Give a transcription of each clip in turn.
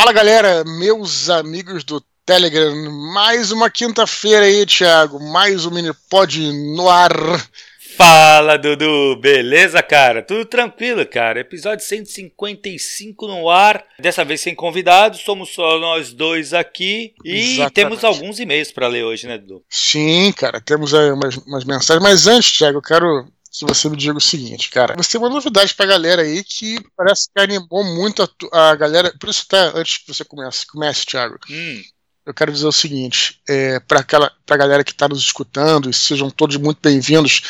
Fala galera, meus amigos do Telegram, mais uma quinta-feira aí, Thiago, mais um mini pod no ar. Fala, Dudu! Beleza, cara? Tudo tranquilo, cara. Episódio 155 no ar. Dessa vez sem convidados, somos só nós dois aqui. E Exatamente. temos alguns e-mails para ler hoje, né, Dudu? Sim, cara. Temos aí umas, umas mensagens. Mas antes, Thiago, eu quero que você me diga o seguinte, cara. Você tem uma novidade pra galera aí que parece que animou muito a, a galera. Por isso, até antes que você comece, comece Thiago. Hum eu quero dizer o seguinte: é, para a galera que está nos escutando, e sejam todos muito bem-vindos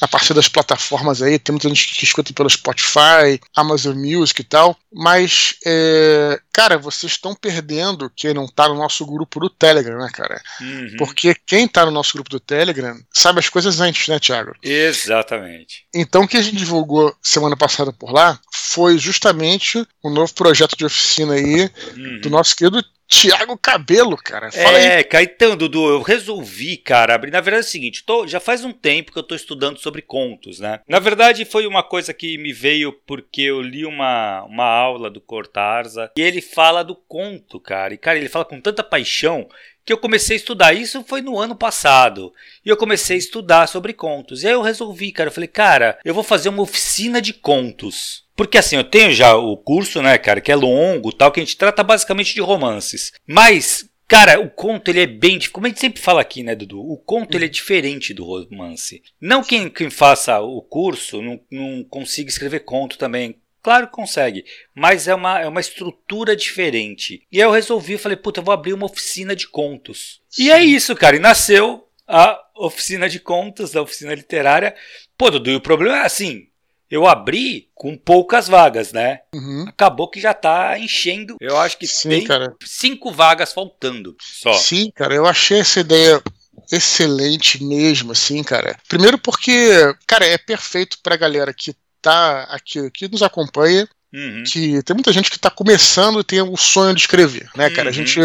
a partir das plataformas aí. Tem muita gente que escuta pelo Spotify, Amazon Music e tal. Mas, é, cara, vocês estão perdendo quem não está no nosso grupo do Telegram, né, cara? Uhum. Porque quem está no nosso grupo do Telegram sabe as coisas antes, né, Thiago? Exatamente. Então, o que a gente divulgou semana passada por lá foi justamente o um novo projeto de oficina aí uhum. do nosso querido Tiago Cabelo, cara. Fala é, aí. Caetano, Dudu, eu resolvi, cara, abrir. Na verdade é o seguinte, tô, já faz um tempo que eu tô estudando sobre contos, né? Na verdade foi uma coisa que me veio porque eu li uma, uma aula do Cortarza e ele fala do conto, cara. E, cara, ele fala com tanta paixão que eu comecei a estudar. Isso foi no ano passado. E eu comecei a estudar sobre contos. E aí eu resolvi, cara, eu falei, cara, eu vou fazer uma oficina de contos. Porque assim, eu tenho já o curso, né, cara, que é longo, tal, que a gente trata basicamente de romances. Mas, cara, o conto ele é bem, como a gente sempre fala aqui, né, Dudu? O conto ele é diferente do romance. Não quem, quem faça o curso não, não consiga escrever conto também. Claro que consegue, mas é uma, é uma estrutura diferente. E aí eu resolvi, falei, puta, eu vou abrir uma oficina de contos. Sim. E é isso, cara, e nasceu a oficina de contos, a oficina literária. Pô, Dudu, e o problema é assim, eu abri com poucas vagas, né? Uhum. Acabou que já tá enchendo. Eu acho que Sim, tem cara. cinco vagas faltando só. Sim, cara, eu achei essa ideia excelente mesmo, assim, cara. Primeiro porque, cara, é perfeito pra galera que tá aqui, que nos acompanha, Uhum. Que tem muita gente que está começando e tem o sonho de escrever, né, cara? Uhum. A gente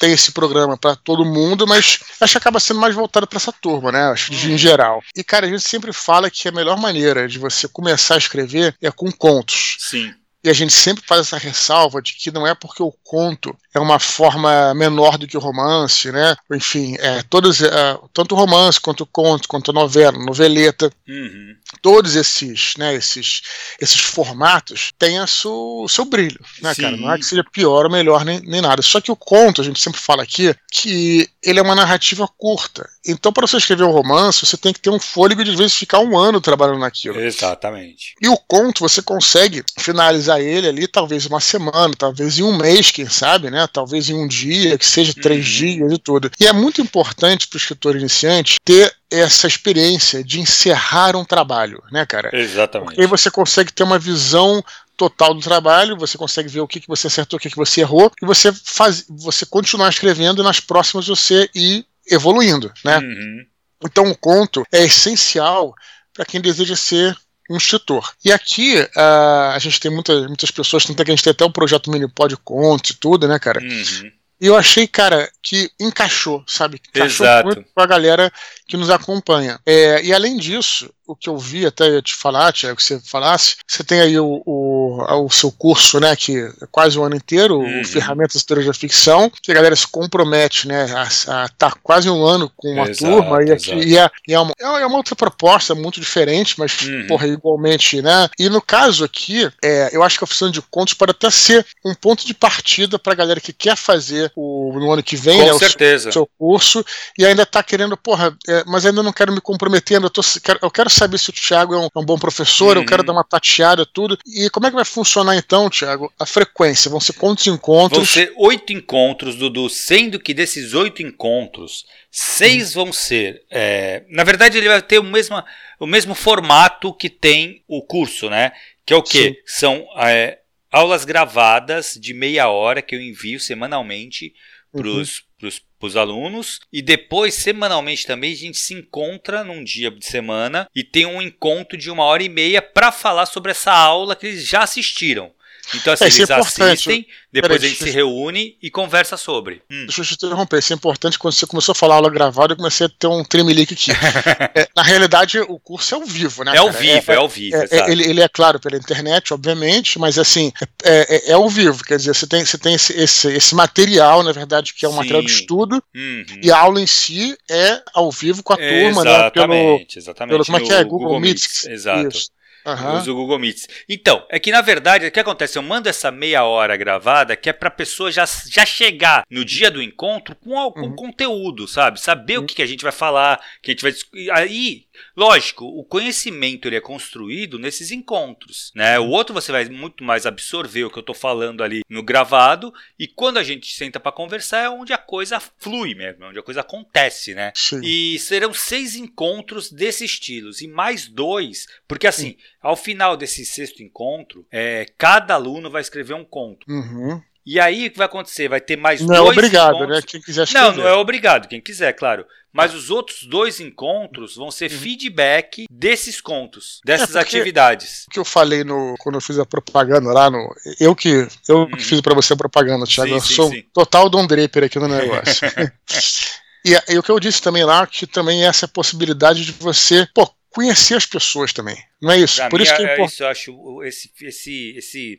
tem esse programa para todo mundo, mas acho que acaba sendo mais voltado para essa turma, né? Acho que em uhum. geral. E, cara, a gente sempre fala que a melhor maneira de você começar a escrever é com contos. Sim. E a gente sempre faz essa ressalva de que não é porque o conto é uma forma menor do que o romance, né? Enfim, é, todos, é, tanto o romance quanto o conto, quanto a novela, noveleta, uhum. todos esses, né, esses, esses formatos têm a su, o seu brilho, né, Sim. cara? Não é que seja pior ou melhor nem, nem nada. Só que o conto, a gente sempre fala aqui, que ele é uma narrativa curta. Então, para você escrever um romance, você tem que ter um fôlego de, às vezes, ficar um ano trabalhando naquilo. Exatamente. E o conto, você consegue finalizar ele ali, talvez uma semana, talvez em um mês, quem sabe, né? Talvez em um dia, que seja três uhum. dias e tudo. E é muito importante para o escritor iniciante ter essa experiência de encerrar um trabalho, né, cara? Exatamente. Porque aí você consegue ter uma visão total do trabalho, você consegue ver o que, que você acertou, o que, que você errou, e você faz, você continuar escrevendo e nas próximas você ir evoluindo, né? Uhum. Então o conto é essencial para quem deseja ser um escritor. E aqui uh, a gente tem muita, muitas pessoas, tanto é que a gente tem até o projeto Minipod Conto e tudo, né, cara? Uhum. E eu achei, cara, que encaixou, sabe? Encaixou Exato. muito com a galera que nos acompanha. É, e além disso, o que eu vi até te falar, Tiago, que você falasse, você tem aí o, o, o, seu curso, né, que é quase o ano inteiro, uhum. o Ferramentas de da Ficção, que a galera se compromete, né, a estar tá quase um ano com uma exato, turma, e, aqui, e, é, e é, uma, é uma outra proposta muito diferente, mas, uhum. porra, igualmente, né, e no caso aqui, é, eu acho que a oficina de contos pode até ser um ponto de partida para a galera que quer fazer o, no ano que vem, com né, certeza. O seu, seu curso, e ainda está querendo, porra, é, mas ainda não quero me comprometer, eu, tô, quero, eu quero saber se o Thiago é um, é um bom professor, uhum. eu quero uhum. dar uma tateada, tudo. E como é que vai funcionar então, Thiago? A frequência? Vão ser quantos encontros? Vão ser oito encontros, Dudu, sendo que desses oito encontros, seis uhum. vão ser. É, na verdade, ele vai ter o mesmo, o mesmo formato que tem o curso, né? Que é o quê? Sim. São é, aulas gravadas de meia hora que eu envio semanalmente para os uhum para os alunos. E depois, semanalmente também, a gente se encontra num dia de semana e tem um encontro de uma hora e meia para falar sobre essa aula que eles já assistiram. Então, assim, É, é eles importante. assistem, depois Peraí, a gente se reúne e conversa sobre. Hum. Deixa eu te interromper, isso é importante. Quando você começou a falar aula gravada, eu comecei a ter um tremelique aqui. É, na realidade, o curso é ao vivo, né? É ao cara? vivo, é, ao vivo, É, é, exato. ele, ele é claro pela internet, obviamente, mas assim, é, é, é ao vivo, quer dizer, você tem, você tem esse, esse, esse material, na verdade, que é um Sim. material de estudo, Uhum. e a aula em si é ao vivo com a turma, né? Pelo, Exatamente, exatamente. pelo como é que é? No Google, Meets. Exato. Isso. Eu Aham. uso o Google Meets. Então, é que na verdade, o que acontece? Eu mando essa meia hora gravada que é pra pessoa já, já chegar no dia do encontro com, al- com Uhum. conteúdo, sabe? Saber o que, que a gente vai falar, que a gente vai discutir. Aí, lógico, o conhecimento ele é construído nesses encontros, né? O outro você vai muito mais absorver o que eu tô falando ali no gravado e quando a gente senta pra conversar é onde a coisa flui mesmo, é onde a coisa acontece, né? Sim. E serão seis encontros desse estilo. E mais dois, porque assim, ao final desse sexto encontro, é, cada aluno vai escrever um conto. Uhum. E aí o que vai acontecer? Vai ter mais Não é dois obrigado, encontros. né? Quem quiser. Não, não é obrigado, quem quiser, claro. Mas os outros dois encontros vão ser Uhum. feedback desses contos, dessas É, porque- atividades. O que eu falei no, quando eu fiz a propaganda lá no. Eu que, eu Uhum. que fiz pra você a propaganda, Thiago. Sim, eu sim, sou sim. total Don Draper aqui no negócio. e, e o que eu disse também lá, que também é essa possibilidade de você, pô, conhecer as pessoas também. Não é isso? Pra Por isso que é é- importante. isso eu acho esse, esse, esse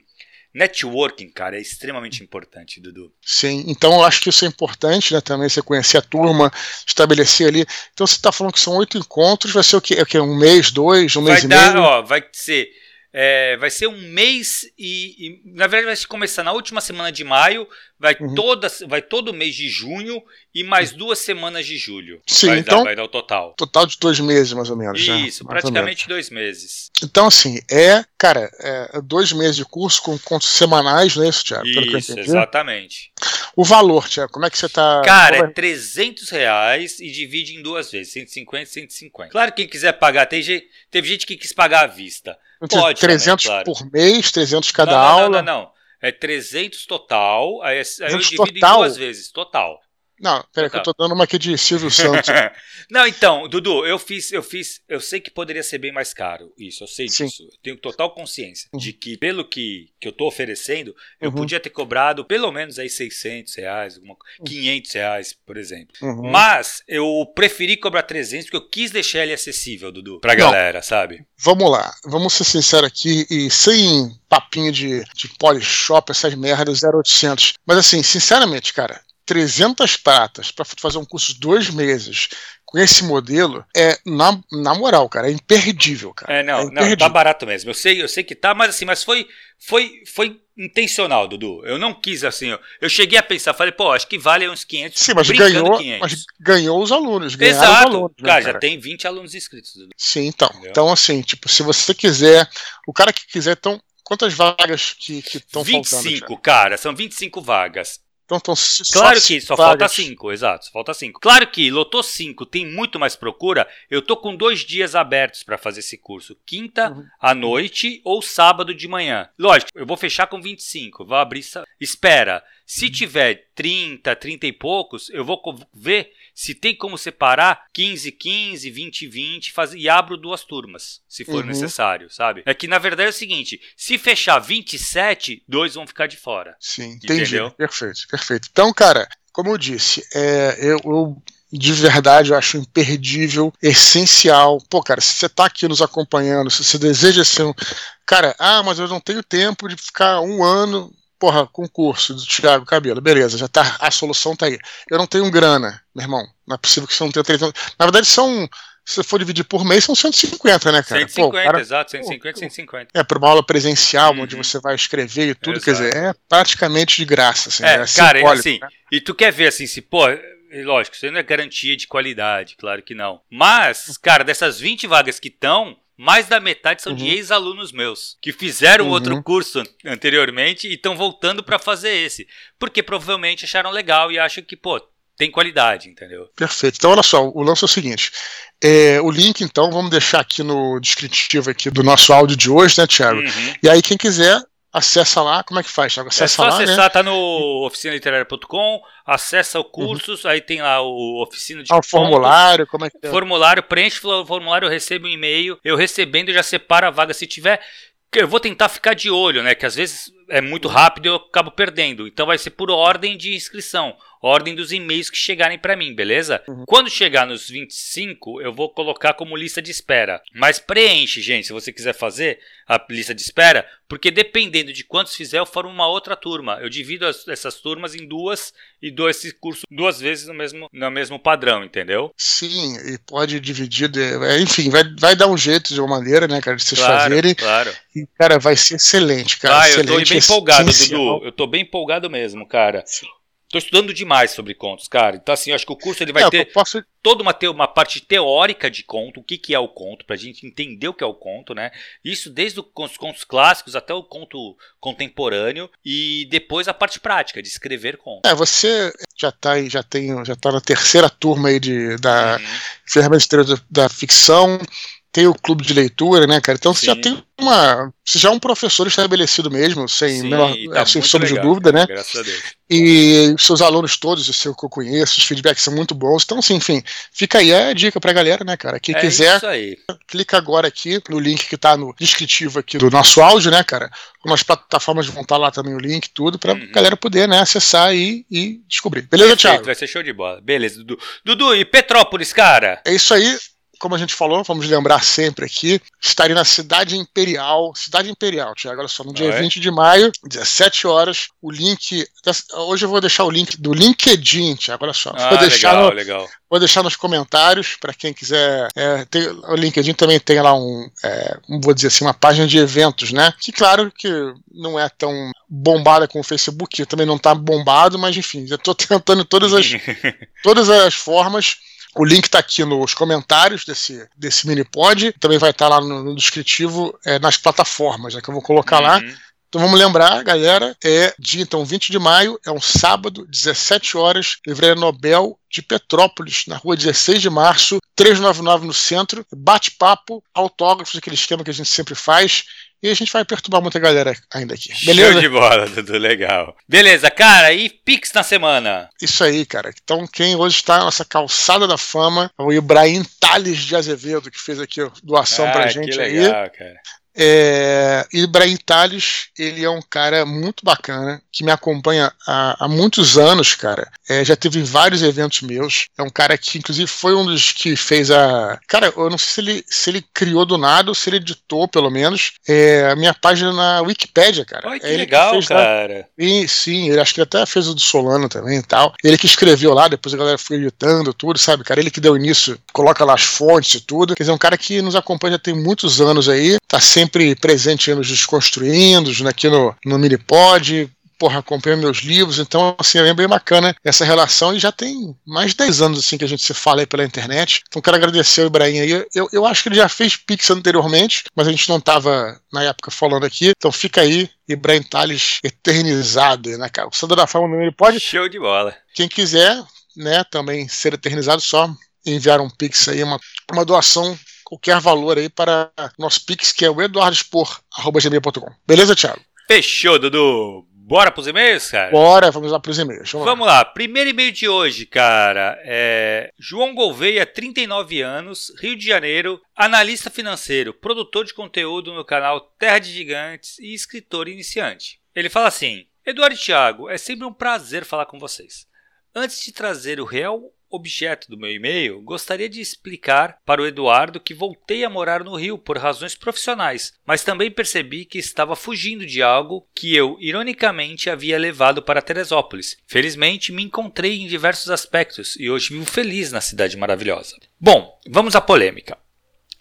networking, cara, é extremamente importante, Dudu. Sim, então eu acho que isso é importante, né? Também você conhecer a turma, estabelecer ali. Então você está falando que são oito encontros, vai ser o quê? É o quê? Um mês, dois, um mês vai e dar, meio? ó, vai ser. É, vai ser um mês e, e, na verdade vai começar na última semana de maio, vai Uhum. toda, vai todo mês de junho e mais duas semanas de julho. Sim, vai, então- dar, vai dar o total. Total de dois meses, mais ou menos. né? Isso, ou praticamente dois meses. Então, assim, é, cara, é dois meses de curso com contos semanais, não é isso, Thiago? Pelo que eu Isso, exatamente. O valor, Thiago, como é que você tá. Cara, é como é- 300 reais e divide em duas vezes, 150 e 150. Claro, quem quiser pagar, gente, teve gente que quis pagar à vista. Pode 300 também, claro. por mês, 300 cada não, não, aula. Não, não, não. É 300 total, aí, aí eu 300 divido total? em duas vezes, total. Não, peraí, que eu tô dando uma aqui de Silvio Santos. não, então, Dudu, eu fiz, eu fiz, eu sei que poderia ser bem mais caro, isso, eu sei Sim. disso. Eu tenho total consciência Uhum. de que, pelo que, que eu tô oferecendo, eu Uhum. podia ter cobrado pelo menos aí 600 reais, alguma, 500 reais, por exemplo. Uhum. Mas eu preferi cobrar 300 porque eu quis deixar ele acessível, Dudu, pra Não. galera, sabe? Vamos lá, vamos ser sinceros aqui e sem papinho de, de polishop, essas merdas 0800. Mas assim, sinceramente, cara, 300 pratas pra fazer um curso de dois meses com esse modelo é, na, na moral, cara, é imperdível, cara. É, não, não, imperdível. tá barato mesmo. Eu sei, eu sei que tá, mas assim, mas foi, foi, foi intencional, Dudu. Eu não quis assim, eu, eu cheguei a pensar, falei, pô, acho que vale uns 500. Sim, mas ganhou, 500. mas ganhou os alunos, Exato. os alunos. né, cara, já tem 20 alunos inscritos, Dudu. Sim, então. Entendeu? Então, assim, tipo, se você quiser, o cara que quiser, então, quantas vagas que estão faltando? 25, cara, são 25 vagas. Então, estão Claro que só falta 5, exato, só falta 5. Claro que lotou 5, tem muito mais procura. Eu tô com dois dias abertos para fazer esse curso, quinta Uhum. à noite ou sábado de manhã. Lógico, eu vou fechar com 25, vou abrir, espera. Se Uhum. tiver 30, 30 e poucos, eu vou ver se tem como separar 15, 15, 20, 20 faz, e abro duas turmas, se for Uhum. necessário, sabe? É que na verdade é o seguinte, se fechar 27, dois vão ficar de fora. Sim, entendi. Entendeu? Perfeito, perfeito. Então, cara, como eu disse, é, eu, eu de verdade eu acho imperdível, essencial. Pô, cara, se você tá aqui nos acompanhando, se você deseja ser um. Cara, ah, mas eu não tenho tempo de ficar um ano. Porra, concurso do Thiago Cabelo, beleza, já tá, a solução tá aí. Eu não tenho grana, meu irmão. Não é possível que você não tenha 300. Na verdade, são. Se você for dividir por mês, são 150, né, cara? 150, Pô, cara- exato, 150, pô, 150. É, para uma aula presencial, Uhum. onde você vai escrever e tudo, quer Exato. dizer, é praticamente de graça. Assim, É, é cara, é assim, né? e tu quer ver assim, se, pô, é lógico, isso não é garantia de qualidade, claro que não. Mas, cara, dessas 20 vagas que estão, mais da metade são de Uhum. ex-alunos meus, que fizeram Uhum. outro curso an- anteriormente e estão voltando pra fazer esse. Porque provavelmente acharam legal e acham que, pô, tem qualidade, entendeu? Perfeito. Então, olha só, o lance é o seguinte. é, o link, então, vamos deixar aqui no descritivo aqui do nosso áudio de hoje, né, Thiago? Uhum. E aí, quem quiser, acessa lá. Como é que faz, Thiago? É Acessa só lá, acessar, né? tá no oficinaliteraria.com, acessa o cursos, aí tem lá o oficina de Ah, o formulário, como é que é? Formulário, preenche o formulário, eu recebo um e-mail. Eu recebendo, já separo a vaga. Se tiver. Eu vou tentar ficar de olho, né? Que às vezes é muito rápido e eu acabo perdendo. Então vai ser por ordem de inscrição ordem dos e-mails que chegarem para mim, beleza? Uhum. Quando chegar nos 25, eu vou colocar como lista de espera. Mas preenche, gente, se você quiser fazer a lista de espera, porque dependendo de quantos fizer, eu formo uma outra turma. Eu divido as, essas turmas em duas e dou esse curso duas vezes no mesmo, no mesmo padrão, entendeu? Sim, e pode dividir, é, enfim, vai, vai dar um jeito de uma maneira, né, cara, de vocês claro, fazerem. Claro. E, cara, vai ser excelente, cara. Ah, excelente, eu tô bem empolgado, Dudu. Eu tô bem empolgado mesmo, cara. Sim. Tô estudando demais sobre contos, cara. Então, assim, eu acho que o curso ele vai é, ter posso... toda uma, uma parte teórica de conto, o que, que é o conto, pra gente entender o que é o conto, né? Isso desde os contos clássicos até o conto contemporâneo e depois a parte prática de escrever conto. É, você já tá, já tem, já tá na terceira turma aí de, da uhum. Ferramenta da, da Ficção tem o clube de leitura, né, cara? Então Sim. você já tem uma. Você já é um professor estabelecido mesmo, sem, Sim, menor, tá sem sombra de dúvida, né? Graças a Deus. E seus alunos todos, o seu que eu conheço, os feedbacks são muito bons. Então, assim, enfim, fica aí a dica pra galera, né, cara? Quem é quiser, clica agora aqui no link que tá no descritivo aqui do nosso áudio, né, cara? Como as plataformas vão estar tá lá também o link, tudo, pra uhum. galera poder, né, acessar aí e descobrir. Beleza, Perfeito, Thiago? Vai ser show de bola. Beleza, Dudu. Dudu, e Petrópolis, cara? É isso aí como a gente falou, vamos lembrar sempre aqui, estarei na Cidade Imperial, Cidade Imperial, Tiago, olha só, no dia ah, é? 20 de maio, 17 horas, o link, hoje eu vou deixar o link do LinkedIn, Tiago, olha só, ah, vou deixar legal, no, legal. Vou deixar nos comentários para quem quiser. É, tem, o LinkedIn também tem lá um, é, vou dizer assim, uma página de eventos, né? Que claro que não é tão bombada como o Facebook, que também não está bombado, mas enfim, eu estou tentando todas as, todas as formas o link está aqui nos comentários desse, desse mini pod. Também vai estar tá lá no, no descritivo é, nas plataformas, né, que eu vou colocar uhum. lá. Então vamos lembrar, galera, é dia então 20 de maio, é um sábado, 17 horas, Livraria Nobel de Petrópolis, na rua 16 de março, 399 no centro, bate-papo, autógrafos, aquele esquema que a gente sempre faz. E a gente vai perturbar muita galera ainda aqui. Beleza? Show de bola, Dudu, legal. Beleza, cara, e Pix na semana? Isso aí, cara. Então, quem hoje está na nossa calçada da fama é o Ibrahim Tales de Azevedo, que fez aqui doação ah, pra gente legal, aí. Cara. É, Ibrahim Tales, ele é um cara muito bacana, que me acompanha há, há muitos anos, cara. É, já teve vários eventos meus. É um cara que, inclusive, foi um dos que fez a. Cara, eu não sei se ele, se ele criou do nada ou se ele editou, pelo menos, é, a minha página na Wikipédia, cara. Ai, que é legal, que cara. E, sim, ele acho que ele até fez o do Solano também e tal. Ele que escreveu lá, depois a galera foi editando tudo, sabe, cara? Ele que deu início, coloca lá as fontes e tudo. Quer dizer, é um cara que nos acompanha já tem muitos anos aí, tá sempre sempre presente nos Desconstruindo, aqui no, no Minipod, porra, acompanha meus livros, então, assim, é bem bacana essa relação e já tem mais de 10 anos, assim, que a gente se fala aí pela internet. Então, quero agradecer ao Ibrahim aí. Eu, eu acho que ele já fez Pix anteriormente, mas a gente não estava na época falando aqui, então fica aí, Ibrahim Tales eternizado, né, cara? O Sandro da Fama no pode. Show de bola. Quem quiser, né, também ser eternizado, só enviar um Pix aí, uma, uma doação qualquer valor aí para nosso Pix, que é o eduardospor.gmail.com. Beleza, Thiago? Fechou, Dudu. Bora pros e-mails, cara? Bora, vamos lá pros e-mails. Vamos, vamos lá. lá. Primeiro e-mail de hoje, cara, é João Gouveia, 39 anos, Rio de Janeiro, analista financeiro, produtor de conteúdo no canal Terra de Gigantes e escritor iniciante. Ele fala assim: Eduardo e Thiago, é sempre um prazer falar com vocês. Antes de trazer o real objeto do meu e-mail, gostaria de explicar para o Eduardo que voltei a morar no Rio por razões profissionais, mas também percebi que estava fugindo de algo que eu, ironicamente, havia levado para Teresópolis. Felizmente, me encontrei em diversos aspectos e hoje vivo feliz na cidade maravilhosa. Bom, vamos à polêmica.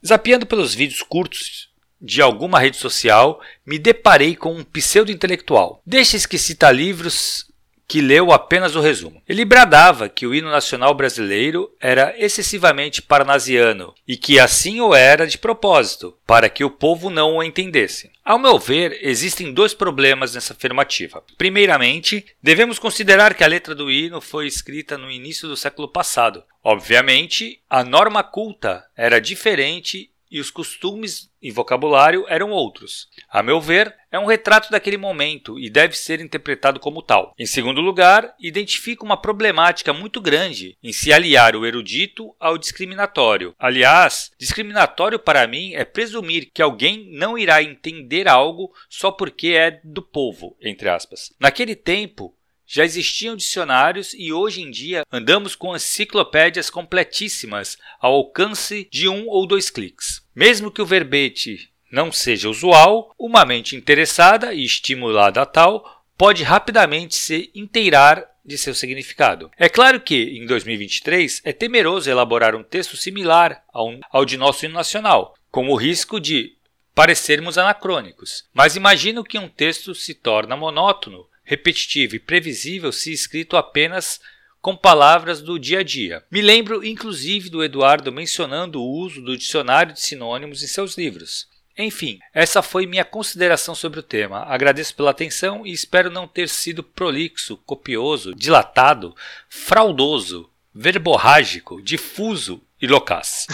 Zapeando pelos vídeos curtos de alguma rede social, me deparei com um pseudo-intelectual. Destes que cita livros que leu apenas o resumo. Ele bradava que o hino nacional brasileiro era excessivamente parnasiano e que assim o era de propósito, para que o povo não o entendesse. Ao meu ver, existem dois problemas nessa afirmativa. Primeiramente, devemos considerar que a letra do hino foi escrita no início do século passado. Obviamente, a norma culta era diferente e os costumes e vocabulário eram outros. A meu ver, é um retrato daquele momento e deve ser interpretado como tal. Em segundo lugar, identifica uma problemática muito grande em se aliar o erudito ao discriminatório. Aliás, discriminatório para mim é presumir que alguém não irá entender algo só porque é do povo, entre aspas. Naquele tempo, já existiam dicionários e hoje em dia andamos com enciclopédias completíssimas ao alcance de um ou dois cliques. Mesmo que o verbete não seja usual, uma mente interessada e estimulada a tal pode rapidamente se inteirar de seu significado. É claro que, em 2023, é temeroso elaborar um texto similar ao, ao de nosso hino nacional, com o risco de parecermos anacrônicos. Mas imagino que um texto se torna monótono repetitivo e previsível se escrito apenas com palavras do dia a dia. Me lembro inclusive do Eduardo mencionando o uso do dicionário de sinônimos em seus livros. Enfim, essa foi minha consideração sobre o tema. Agradeço pela atenção e espero não ter sido prolixo, copioso, dilatado, fraudoso, verborrágico, difuso e locaz.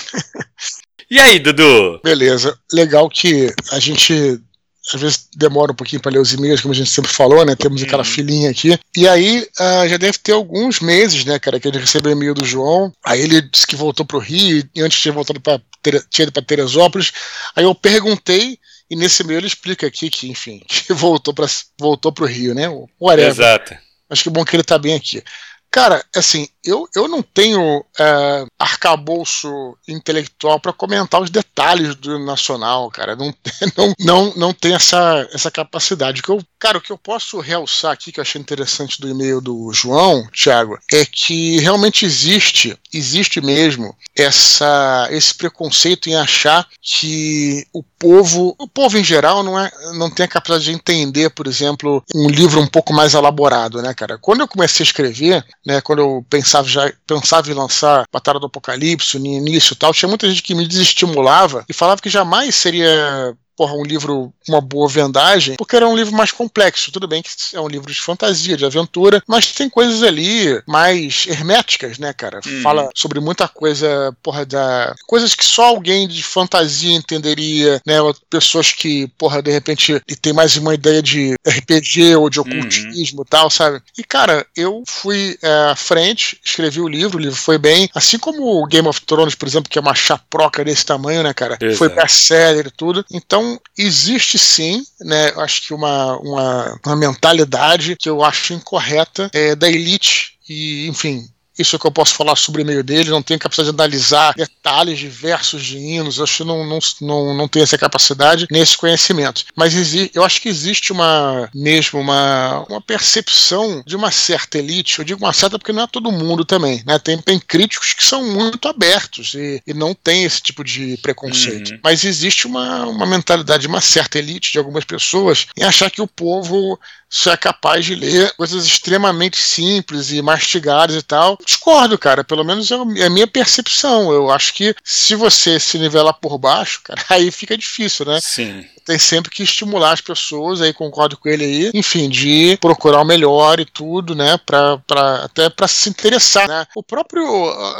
e aí, Dudu? Beleza. Legal que a gente às vezes demora um pouquinho para ler os e-mails, como a gente sempre falou, né? Temos aquela uhum. filinha aqui. E aí uh, já deve ter alguns meses, né, cara, que ele recebeu e-mail do João. Aí ele disse que voltou pro Rio e antes tinha voltado para tinha ido para Teresópolis. Aí eu perguntei e nesse e-mail ele explica aqui que, enfim, que voltou para voltou pro Rio, né? Whatever. Exato. Acho que é bom que ele tá bem aqui. Cara, assim, eu, eu não tenho é, arcabouço intelectual para comentar os detalhes do Nacional, cara. Não, não, não, não tem essa, essa capacidade. O que eu, cara, o que eu posso realçar aqui, que eu achei interessante do e-mail do João, Thiago, é que realmente existe, existe mesmo, essa, esse preconceito em achar que o povo, o povo em geral, não, é, não tem a capacidade de entender, por exemplo, um livro um pouco mais elaborado, né, cara? Quando eu comecei a escrever, né, quando eu pensava já pensava em lançar Batalha do Apocalipse, no início e tal, tinha muita gente que me desestimulava e falava que jamais seria porra, um livro com uma boa vendagem, porque era um livro mais complexo. Tudo bem que é um livro de fantasia, de aventura, mas tem coisas ali mais herméticas, né, cara? Uhum. Fala sobre muita coisa, porra, da. coisas que só alguém de fantasia entenderia, né? Pessoas que, porra, de repente tem mais uma ideia de RPG ou de ocultismo e tal, sabe? E, cara, eu fui é, à frente, escrevi o livro, o livro foi bem, assim como o Game of Thrones, por exemplo, que é uma chaproca desse tamanho, né, cara? Exato. Foi best-seller e tudo. Então, então, existe sim, né, acho que uma, uma, uma mentalidade que eu acho incorreta é, da elite e, enfim, isso é que eu posso falar sobre o meio dele, não tenho capacidade de analisar detalhes diversos de hinos, acho que não, não, não, não tenho essa capacidade nesse conhecimento. Mas eu acho que existe uma mesmo uma, uma percepção de uma certa elite, eu digo uma certa porque não é todo mundo também, né? Tem, tem críticos que são muito abertos e, e não tem esse tipo de preconceito. Uhum. Mas existe uma, uma mentalidade de uma certa elite, de algumas pessoas, em achar que o povo só é capaz de ler coisas extremamente simples e mastigadas e tal. Discordo, cara. Pelo menos é, a minha percepção. Eu acho que se você se nivelar por baixo, cara, aí fica difícil, né? Sim tem sempre que estimular as pessoas, aí concordo com ele aí, enfim, de procurar o melhor e tudo, né, pra, pra, até para se interessar, né. O próprio,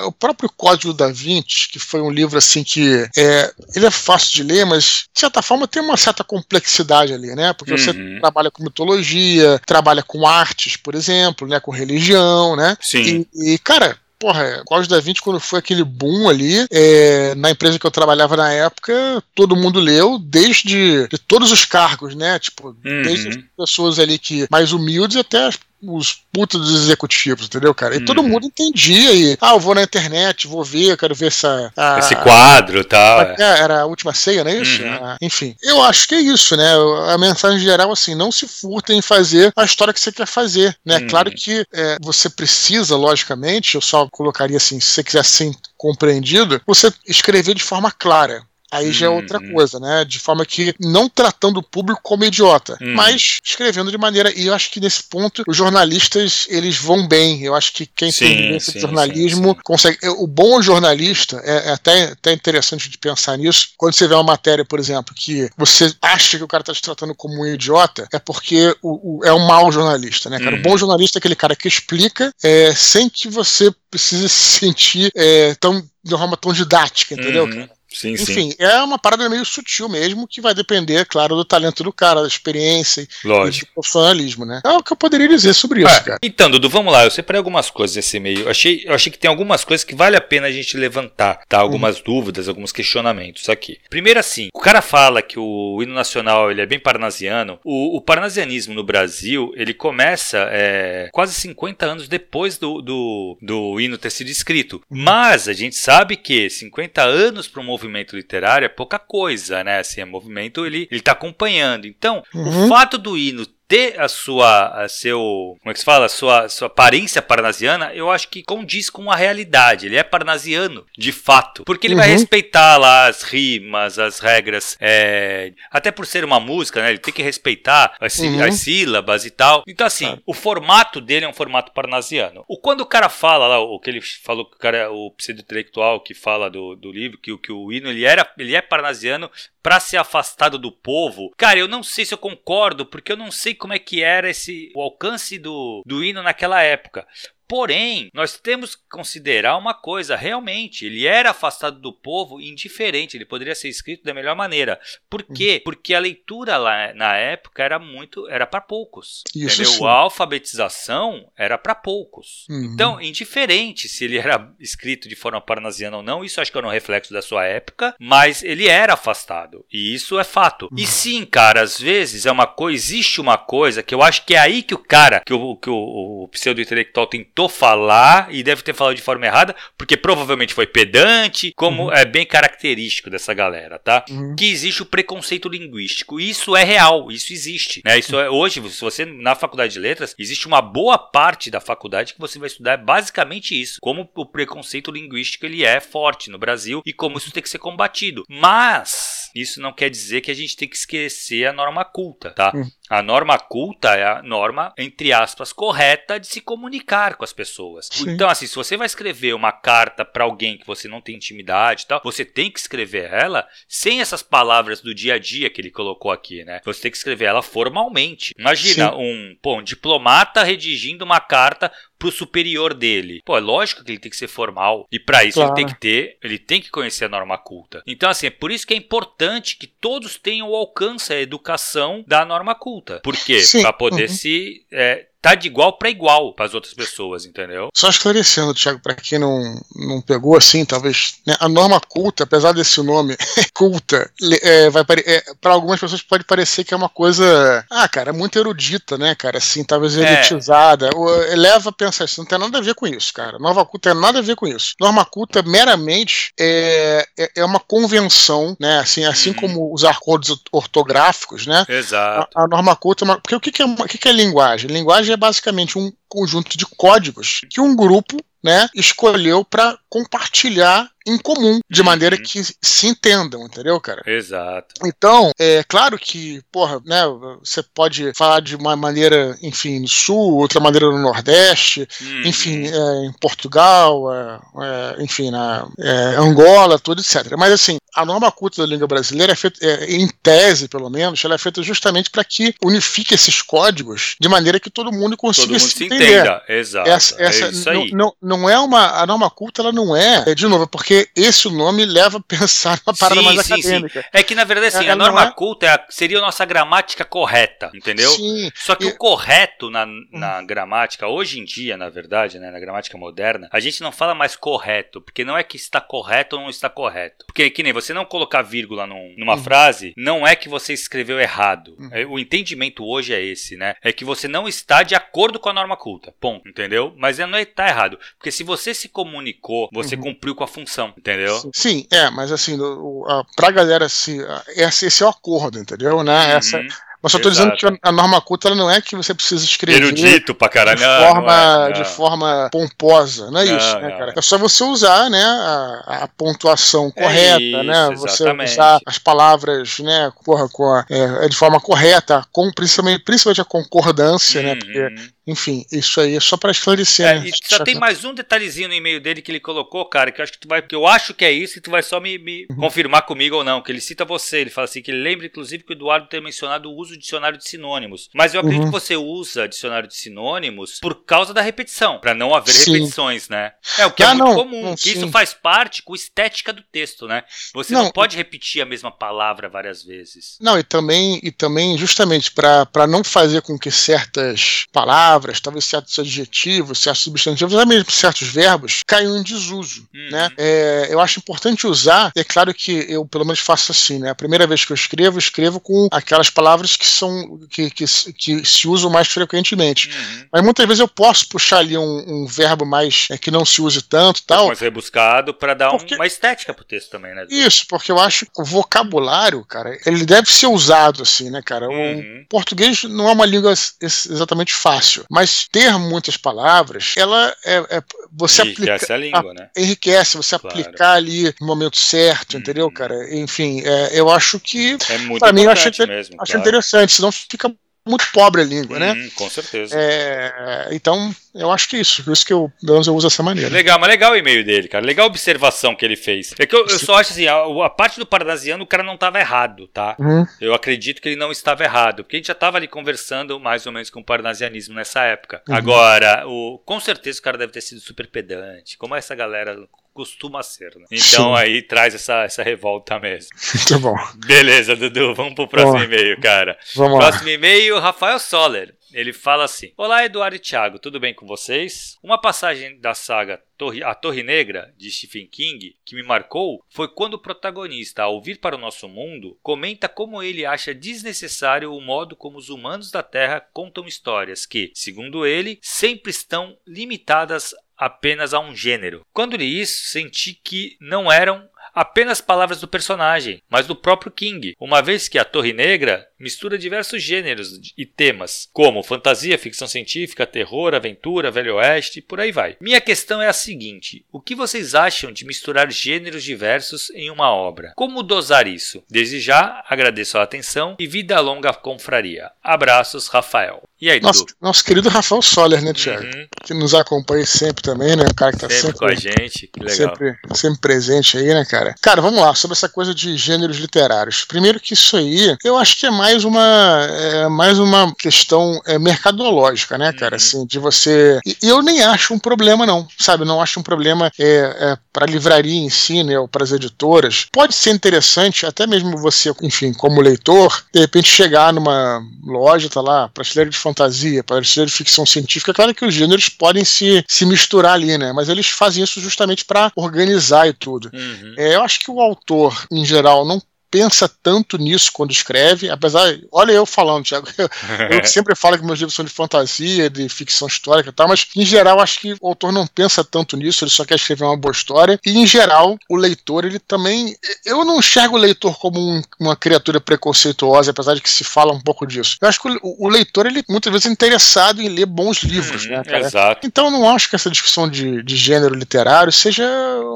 o próprio Código da Vinci, que foi um livro assim que é, ele é fácil de ler, mas de certa forma tem uma certa complexidade ali, né, porque uhum. você trabalha com mitologia, trabalha com artes, por exemplo, né, com religião, né, Sim. e, e cara, porra, Código da Vinci, quando foi aquele boom ali, é, na empresa que eu trabalhava na época, todo mundo leu, desde de todos os cargos, né? Tipo, uhum. desde as pessoas ali que mais humildes até as os putos dos executivos, entendeu, cara? E hum. todo uhum. mundo entendia e, ah, eu vou na internet, vou ver, eu quero ver essa... A, Esse quadro e tal. É, era a última ceia, não é isso? Uhum. Ah, enfim, eu acho que é isso, né? A mensagem geral, assim, não se furtem em fazer a história que você quer fazer, né? Uhum. Claro que é, você precisa, logicamente, eu só colocaria assim, se você quiser ser compreendido, você escrever de forma clara, Aí já é outra uhum. coisa, né? De forma que não tratando o público como idiota, uhum. mas escrevendo de maneira. E eu acho que nesse ponto os jornalistas eles vão bem. Eu acho que quem sim, tem de jornalismo sim, sim. consegue. O bom jornalista é, é, até, até interessante de pensar nisso. Quando você vê uma matéria, por exemplo, que você acha que o cara está te tratando como um idiota, é porque o, o é um mau jornalista, né, cara? Uhum. O bom jornalista é aquele cara que explica é, sem que você precise se sentir é, tão, de uma forma tão didática, entendeu, uhum. cara? Sim, Enfim, sim. é uma parada meio sutil mesmo, que vai depender, claro, do talento do cara, da experiência Lógico. e do profissionalismo, né? É o que eu poderia dizer sobre isso, cara. Então, Dudu, vamos lá. Eu separei algumas coisas nesse meio. Eu achei, eu achei que tem algumas coisas que vale a pena a gente levantar, tá? Algumas uhum. dúvidas, alguns questionamentos aqui. Primeiro, assim, o cara fala que o hino nacional ele é bem parnasiano. O, o parnasianismo no Brasil, ele começa é, quase 50 anos depois do, do, do hino ter sido escrito. Uhum. Mas a gente sabe que 50 anos para um movimento literário é pouca coisa, né? Assim, é movimento, ele, ele tá acompanhando. Então, uhum. o fato do hino ter a sua, a seu, como é que se fala, a sua, sua aparência parnasiana, eu acho que condiz com a realidade. Ele é parnasiano, de fato, porque ele uhum. vai respeitar lá as rimas, as regras, é, até por ser uma música, né? Ele tem que respeitar as, uhum. as sílabas e tal. Então assim, ah. o formato dele é um formato parnasiano. O quando o cara fala lá, o que ele falou que o cara, o pseudo-intelectual que fala do, do livro, que, que o hino ele era, ele é parnasiano para ser afastado do povo. Cara, eu não sei se eu concordo, porque eu não sei como é que era esse o alcance do, do hino naquela época. Porém, nós temos que considerar uma coisa: realmente, ele era afastado do povo indiferente, ele poderia ser escrito da melhor maneira. Por uhum. quê? Porque a leitura lá na época era muito, era para poucos. Isso entendeu? Sim. A alfabetização era para poucos. Uhum. Então, indiferente se ele era escrito de forma parnasiana ou não, isso acho que era um reflexo da sua época, mas ele era afastado. E isso é fato. Uhum. E sim, cara, às vezes é uma coisa, existe uma coisa que eu acho que é aí que o cara, que o, que o, o pseudo-intelectual tem tentou falar e deve ter falado de forma errada, porque provavelmente foi pedante, como uhum. é bem característico dessa galera, tá? Uhum. Que existe o preconceito linguístico. Isso é real, isso existe, né? Isso é hoje, se você na faculdade de letras, existe uma boa parte da faculdade que você vai estudar basicamente isso, como o preconceito linguístico ele é forte no Brasil e como isso tem que ser combatido. Mas isso não quer dizer que a gente tem que esquecer a norma culta, tá? Uhum. A norma culta é a norma, entre aspas, correta de se comunicar com as pessoas. Sim. Então, assim, se você vai escrever uma carta para alguém que você não tem intimidade e tal, você tem que escrever ela sem essas palavras do dia a dia que ele colocou aqui, né? Você tem que escrever ela formalmente. Imagina um, pô, um diplomata redigindo uma carta pro superior dele. Pô, é lógico que ele tem que ser formal. E para isso claro. ele tem que ter, ele tem que conhecer a norma culta. Então, assim, é por isso que é importante que todos tenham o alcance, a educação da norma culta. Por quê? Para poder uhum. se é, tá de igual para igual para as outras pessoas, entendeu? Só esclarecendo, Thiago, para quem não, não pegou assim, talvez né, a norma culta, apesar desse nome culta, é, vai é, para algumas pessoas pode parecer que é uma coisa, ah, cara, muito erudita, né, cara, assim, talvez é. elitizada. É. Leva a pensar isso, não tem nada a ver com isso, cara. Norma culta tem nada a ver com isso. Norma culta meramente é, é, é uma convenção, né, assim, assim hum. como os acordos ortográficos, né? Exato. A, a norma culta, porque o que, que é, o que, que é linguagem? Linguagem é basicamente um conjunto de códigos que um grupo né, escolheu para compartilhar em comum, de uhum. maneira que se entendam, entendeu, cara? Exato. Então, é claro que, porra, né, você pode falar de uma maneira, enfim, no sul, outra maneira no nordeste, uhum. enfim, é, em Portugal, é, é enfim, na é, Angola, tudo, etc. Mas, assim, a norma culta da língua brasileira é feita, é, em tese, pelo menos, ela é feita justamente para que unifique esses códigos de maneira que todo mundo consiga todo mundo se, se entenda. Exato. Essa, essa não, não, não, é uma. A norma culta, ela não é, de novo, porque porque esse nome leva a pensar numa parada sim, mais sim, acadêmica. Sim. É que, na verdade, assim, é, a norma é... culta é a, seria a nossa gramática correta, entendeu? Sim. Só que e... o correto na, na hum. gramática, hoje em dia, na verdade, né, na gramática moderna, a gente não fala mais correto, porque não é que está correto ou não está correto. Porque, que nem você não colocar vírgula num, numa uhum. frase, não é que você escreveu errado. Uhum. É, o entendimento hoje é esse, né? É que você não está de acordo com a norma culta. Ponto. Entendeu? Mas não está é, errado. Porque se você se comunicou, você uhum. cumpriu com a função entendeu? Sim, é, mas assim, o, a, pra galera se. Esse, esse é o acordo, entendeu? Né? Uhum. Essa, mas só estou dizendo que a norma culta ela não é que você precisa escrever Erudito pra caralho. De, forma, não é, não. de forma pomposa, não é isso, né, cara? É só você usar né, a, a pontuação é correta, isso, né? Você usar as palavras né, porra, com a, é, de forma correta, com, principalmente, principalmente a concordância, uhum. né? Porque enfim, isso aí é só para esclarecer. É, né? só tem mais um detalhezinho no e-mail dele que ele colocou, cara, que eu acho que tu vai, que eu acho que é isso e tu vai só me, me uhum. confirmar comigo ou não, que ele cita você, ele fala assim que ele lembra inclusive que o Eduardo ter mencionado o uso uso dicionário de sinônimos. Mas eu acredito uhum. que você usa dicionário de sinônimos por causa da repetição, para não haver sim. repetições, né? É o que é ah, é muito não, comum, não, que isso faz parte com estética do texto, né? Você não, não pode repetir a mesma palavra várias vezes. Não, e também, e também justamente para não fazer com que certas palavras, talvez certos adjetivos, certos substantivos, até mesmo certos verbos, caiam em desuso, uhum. né? É, eu acho importante usar, é claro que eu pelo menos faço assim, né? A primeira vez que eu escrevo, eu escrevo com aquelas palavras que são que, que, que se usam mais frequentemente. Uhum. Mas muitas vezes eu posso puxar ali um, um verbo mais é, que não se use tanto, tal. Mais rebuscado para dar porque... uma estética pro texto também, né? Isso, porque eu acho que o vocabulário, cara, ele deve ser usado assim, né, cara? Uhum. O português não é uma língua exatamente fácil, mas ter muitas palavras, ela é, é você enriquece aplica, a língua, a, né? Enriquece, você claro. aplicar ali no momento certo, uhum. entendeu, cara? Enfim, é, eu acho que é muito para mim eu acho, mesmo, acho claro. interessante, senão fica muito pobre a língua, né? Hum, com certeza. É, então, eu acho que isso, por isso que eu, pelo menos eu uso dessa maneira. Legal, mas legal o e-mail dele, cara. Legal a observação que ele fez. É que eu, eu só acho assim, a, a, parte do Parnasiano o cara não estava errado, tá? Uhum. Eu acredito que ele não estava errado, porque a gente já estava ali conversando mais ou menos com o parnasianismo nessa época. Uhum. Agora, o, com certeza o cara deve ter sido super pedante, como essa galera costuma ser, né? Então Sim. aí traz essa, essa revolta mesmo. Muito bom. Beleza, Dudu, vamos pro próximo e-mail, cara. Vamos próximo e-mail, Rafael Soller. Ele fala assim: Olá, Eduardo e Thiago, tudo bem com vocês? Uma passagem da saga Torre, A Torre Negra, de Stephen King, que me marcou foi quando o protagonista, ao vir para o nosso mundo, comenta como ele acha desnecessário o modo como os humanos da Terra contam histórias que, segundo ele, sempre estão limitadas apenas a um gênero. Quando li isso, senti que não eram apenas palavras do personagem, mas do próprio King, uma vez que a Torre Negra mistura diversos gêneros e temas, como fantasia, ficção científica, terror, aventura, velho oeste e por aí vai. Minha questão é a seguinte: o que vocês acham de misturar gêneros diversos em uma obra? Como dosar isso? Desde já, agradeço a atenção e vida longa confraria. Abraços, Rafael. E aí, nosso, nosso querido Rafael Soller, né, Thiago? Uhum. Que nos acompanha sempre também, né? O cara que tá sempre, sempre com a gente, que legal. Sempre, sempre presente aí, né, cara? Cara, vamos lá, sobre essa coisa de gêneros literários. Primeiro que isso aí, eu acho que é mais uma, é mais uma questão é, mercadológica, né, cara? Uhum. Assim, de você. E eu nem acho um problema, não, sabe? Não acho um problema é, é para a livraria em si, né, ou para as editoras. Pode ser interessante, até mesmo você, enfim, como leitor, de repente chegar numa loja, tá lá, prateleira de fantasia, prateleira de ficção científica. É claro que os gêneros podem se, se misturar ali, né? Mas eles fazem isso justamente para organizar e tudo. Uhum. É, eu acho que o autor, em geral, não pensa tanto nisso quando escreve, apesar, olha eu falando, Thiago, eu, eu sempre falo que meus livros são de fantasia, de ficção histórica e tal, mas em geral acho que o autor não pensa tanto nisso, ele só quer escrever uma boa história, e em geral o leitor, ele também, eu não enxergo o leitor como um, uma criatura preconceituosa, apesar de que se fala um pouco disso. Eu acho que o, o leitor, ele muitas vezes é interessado em ler bons livros, hum, né, cara? Exato. Então eu não acho que essa discussão de, de gênero literário seja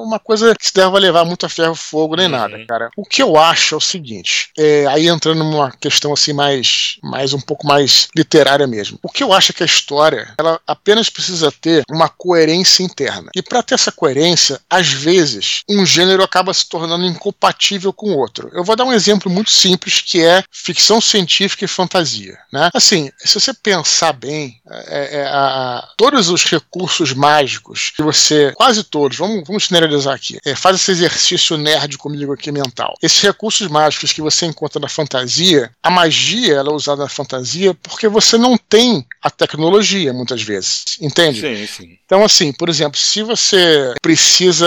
uma coisa que se deva levar muito a ferro fogo nem uhum. nada, cara. O que eu acho acho é o seguinte, é, aí entrando numa questão assim mais, mais um pouco mais literária mesmo. O que eu acho é que a história, ela apenas precisa ter uma coerência interna. E para ter essa coerência, às vezes, um gênero acaba se tornando incompatível com o outro. Eu vou dar um exemplo muito simples que é ficção científica e fantasia. Né? Assim, se você pensar bem, é, é, a, todos os recursos mágicos que você, quase todos, vamos, vamos generalizar aqui, é, faz esse exercício nerd comigo aqui mental. Esses recursos recursos mágicos que você encontra na fantasia, a magia ela é usada na fantasia porque você não tem a tecnologia muitas vezes, entende? Sim, sim. Então, assim, por exemplo, se você precisa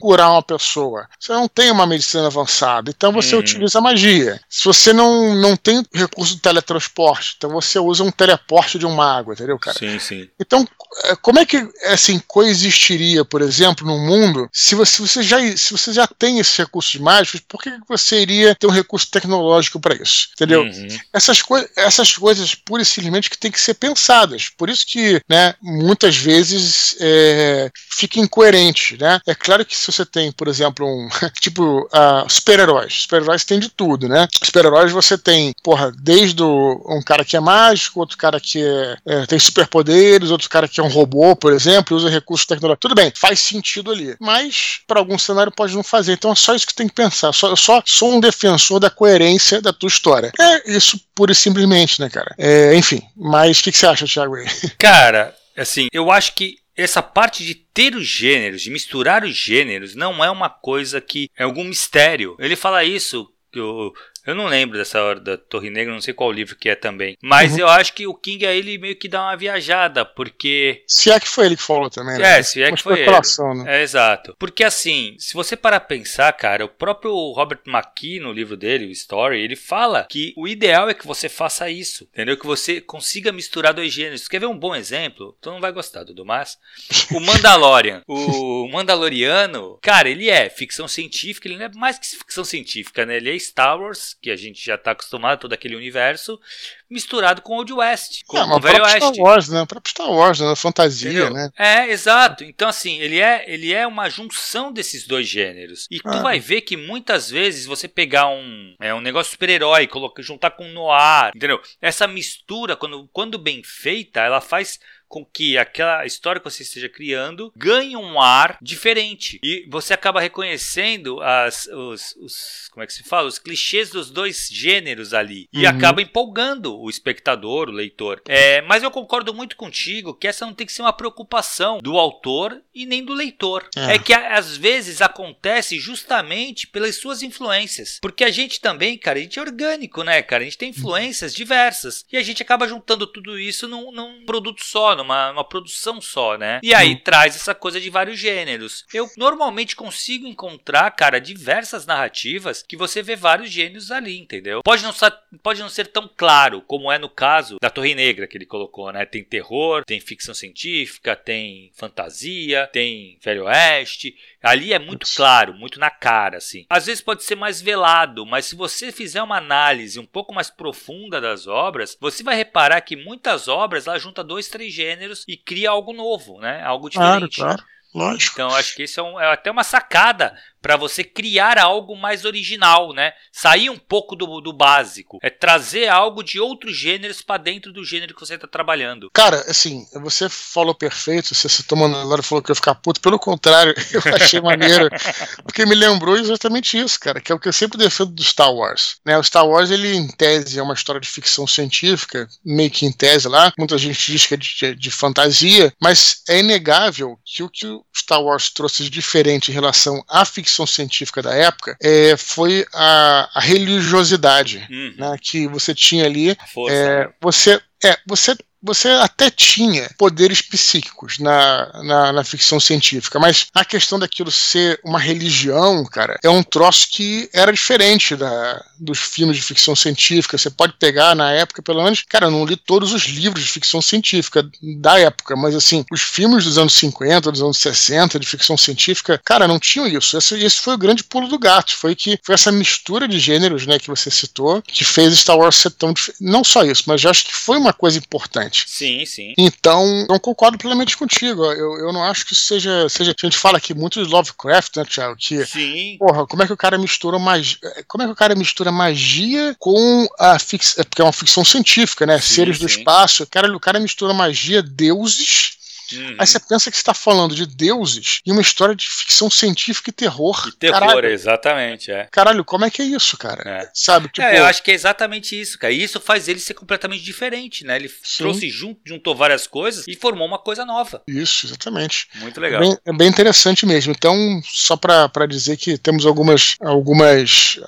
curar uma pessoa, você não tem uma medicina avançada, então você hum. utiliza magia. Se você não, não tem recurso de teletransporte, então você usa um teleporte de um mago, entendeu, cara? Sim, sim. Então, é, como é que assim coexistiria, por exemplo, no mundo, se você, você já se você já tem esses recursos mágicos, por que você iria ter um recurso tecnológico para isso? Entendeu? Uhum. Essas, coi essas coisas, pura e simplesmente, que tem que ser pensadas. Por isso que, né, muitas vezes é, fica incoerente, né? É claro que se você tem, por exemplo, um tipo uh, super-heróis, super-heróis tem de tudo, né? Super-heróis você tem, porra, desde o, um cara que é mágico, outro cara que é, é, tem superpoderes, outro cara que é um robô, por exemplo, usa recursos tecnológicos. Tudo bem, faz sentido ali. Mas para algum cenário pode não fazer. Então é só isso que tem que pensar. Só, eu só sou um defensor da coerência da tua história. É isso pura e simplesmente, né, cara? É, enfim, mas o que, que, você acha, Thiago? Cara, assim, eu acho que essa parte de ter os gêneros, de misturar os gêneros, não é uma coisa que é algum mistério. Ele fala isso o eu não lembro dessa hora da Torre Negra, não sei qual livro que é também. Mas uhum. eu acho que o King aí ele meio que dá uma viajada, porque. Se é que foi ele que falou também, né? É, se é que foi ele. Né? É, exato. Porque assim, se você parar pra pensar, cara, o próprio Robert McKee, no livro dele, o Story, ele fala que o ideal é que você faça isso, entendeu? Que você consiga misturar dois gêneros. Quer ver um bom exemplo? Tu não vai gostar, Dudu, mas. O Mandalorian. o Mandaloriano, cara, ele é ficção científica, ele não é mais que ficção científica, né? Ele é Star Wars que a gente já está acostumado, todo aquele universo, misturado com Old West, com, é, o Velho Oeste. Star Wars, né? O próprio Star Wars, né? Fantasia, Entendeu? né? É, exato. Então, assim, ele é, ele é uma junção desses dois gêneros. E ah. tu vai ver que muitas vezes você pegar um, é, um negócio super-herói, juntar com noir, entendeu? Essa mistura, quando, quando bem feita, ela faz com que aquela história que você esteja criando ganhe um ar diferente. E você acaba reconhecendo as, os, os como é que se fala? Os clichês dos dois gêneros ali. E uhum. acaba empolgando o espectador, o leitor. É, mas eu concordo muito contigo que essa não tem que ser uma preocupação do autor e nem do leitor. É, é que às vezes acontece justamente pelas suas influências. Porque a gente também, cara, a gente é orgânico, né, cara? A gente tem influências diversas. E a gente acaba juntando tudo isso num, num produto só, numa, numa produção só, né? E aí hum. traz essa coisa de vários gêneros. Eu normalmente consigo encontrar, cara, diversas narrativas que você vê vários gêneros ali, entendeu? Pode não, ser, pode não ser tão claro como é no caso da Torre Negra que ele colocou, né? Tem terror, tem ficção científica, tem fantasia, tem Velho Oeste. Ali é muito claro, muito na cara, assim. Às vezes pode ser mais velado, mas se você fizer uma análise um pouco mais profunda das obras, você vai reparar que muitas obras lá junta dois, três gêneros e cria algo novo, né? Algo diferente. Claro, claro. Lógico. Então acho que isso é, um, é até uma sacada para você criar algo mais original, né? Sair um pouco do, do básico, é trazer algo de outros gêneros para dentro do gênero que você está trabalhando. Cara, assim, você falou perfeito, você se tomando agora falou que eu ia ficar puto, pelo contrário, eu achei maneiro, porque me lembrou exatamente isso, cara, que é o que eu sempre defendo do Star Wars, né? O Star Wars, ele em tese é uma história de ficção científica, meio que em tese lá, muita gente diz que é de, de, fantasia, mas é inegável que o que o Star Wars trouxe de diferente em relação à ficção ficção científica da época é, foi a, a religiosidade uhum. né, que você tinha ali. É, você, é, você você até tinha poderes psíquicos na, na, na, ficção científica, mas a questão daquilo ser uma religião, cara, é um troço que era diferente da, dos filmes de ficção científica. Você pode pegar na época, pelo menos, cara, eu não li todos os livros de ficção científica da época, mas assim, os filmes dos anos 50, dos anos 60 de ficção científica, cara, não tinham isso. Esse, esse foi o grande pulo do gato. Foi que foi essa mistura de gêneros, né, que você citou, que fez Star Wars ser tão Não só isso, mas eu acho que foi uma coisa importante Sim, sim. Então, eu concordo plenamente contigo. Eu, eu não acho que seja, seja. A gente fala aqui muito de Lovecraft, né, Thiago? Que, sim. Porra, como é que o cara mistura magia. Como é que o cara mistura magia com a ficção. Porque é uma ficção científica, né? Sim, Seres sim. do espaço. Cara, o cara mistura magia, deuses Uhum. Aí você pensa que está falando de deuses e uma história de ficção científica e terror. E terror, Caralho. exatamente, é. Caralho, como é que é isso, cara? É. Sabe? Tipo... É, eu acho que é exatamente isso, cara. E isso faz ele ser completamente diferente, né? Ele Sim. trouxe junto, juntou várias coisas e formou uma coisa nova. Isso, exatamente. Muito legal. É bem, é bem interessante mesmo. Então, só para dizer que temos algumas. algumas.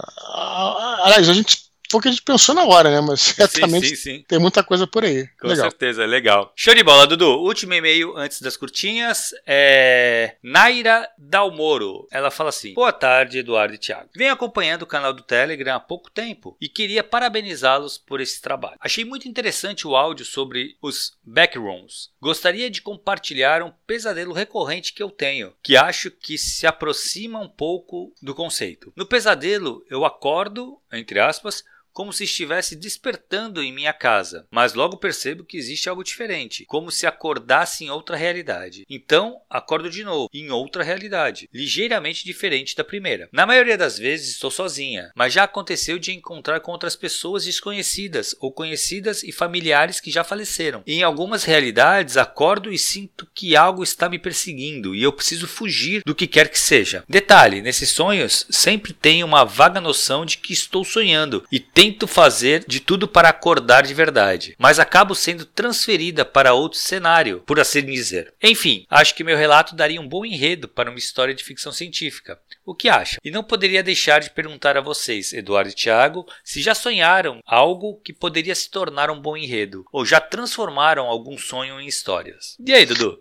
Aliás, a gente foi o que a gente pensou na hora, né? Mas certamente sim, sim, sim. tem muita coisa por aí. Com legal. certeza, legal. Show de bola, Dudu. Último e-mail antes das curtinhas é Naira Dalmoro. Ela fala assim: Boa tarde, Eduardo e Thiago. Venho acompanhando o canal do Telegram há pouco tempo e queria parabenizá-los por esse trabalho. Achei muito interessante o áudio sobre os backrooms. Gostaria de compartilhar um pesadelo recorrente que eu tenho, que acho que se aproxima um pouco do conceito. No pesadelo, eu acordo, entre aspas, como se estivesse despertando em minha casa, mas logo percebo que existe algo diferente, como se acordasse em outra realidade. Então, acordo de novo, em outra realidade, ligeiramente diferente da primeira. Na maioria das vezes estou sozinha, mas já aconteceu de encontrar com outras pessoas desconhecidas ou conhecidas e familiares que já faleceram. em algumas realidades, acordo e sinto que algo está me perseguindo e eu preciso fugir do que quer que seja. Detalhe: nesses sonhos sempre tenho uma vaga noção de que estou sonhando e tento fazer de tudo para acordar de verdade, mas acabo sendo transferida para outro cenário, por assim dizer. Enfim, acho que meu relato daria um bom enredo para uma história de ficção científica. O que acham? E não poderia deixar de perguntar a vocês, Eduardo e Thiago, se já sonharam algo que poderia se tornar um bom enredo, ou já transformaram algum sonho em histórias. E aí, Dudu?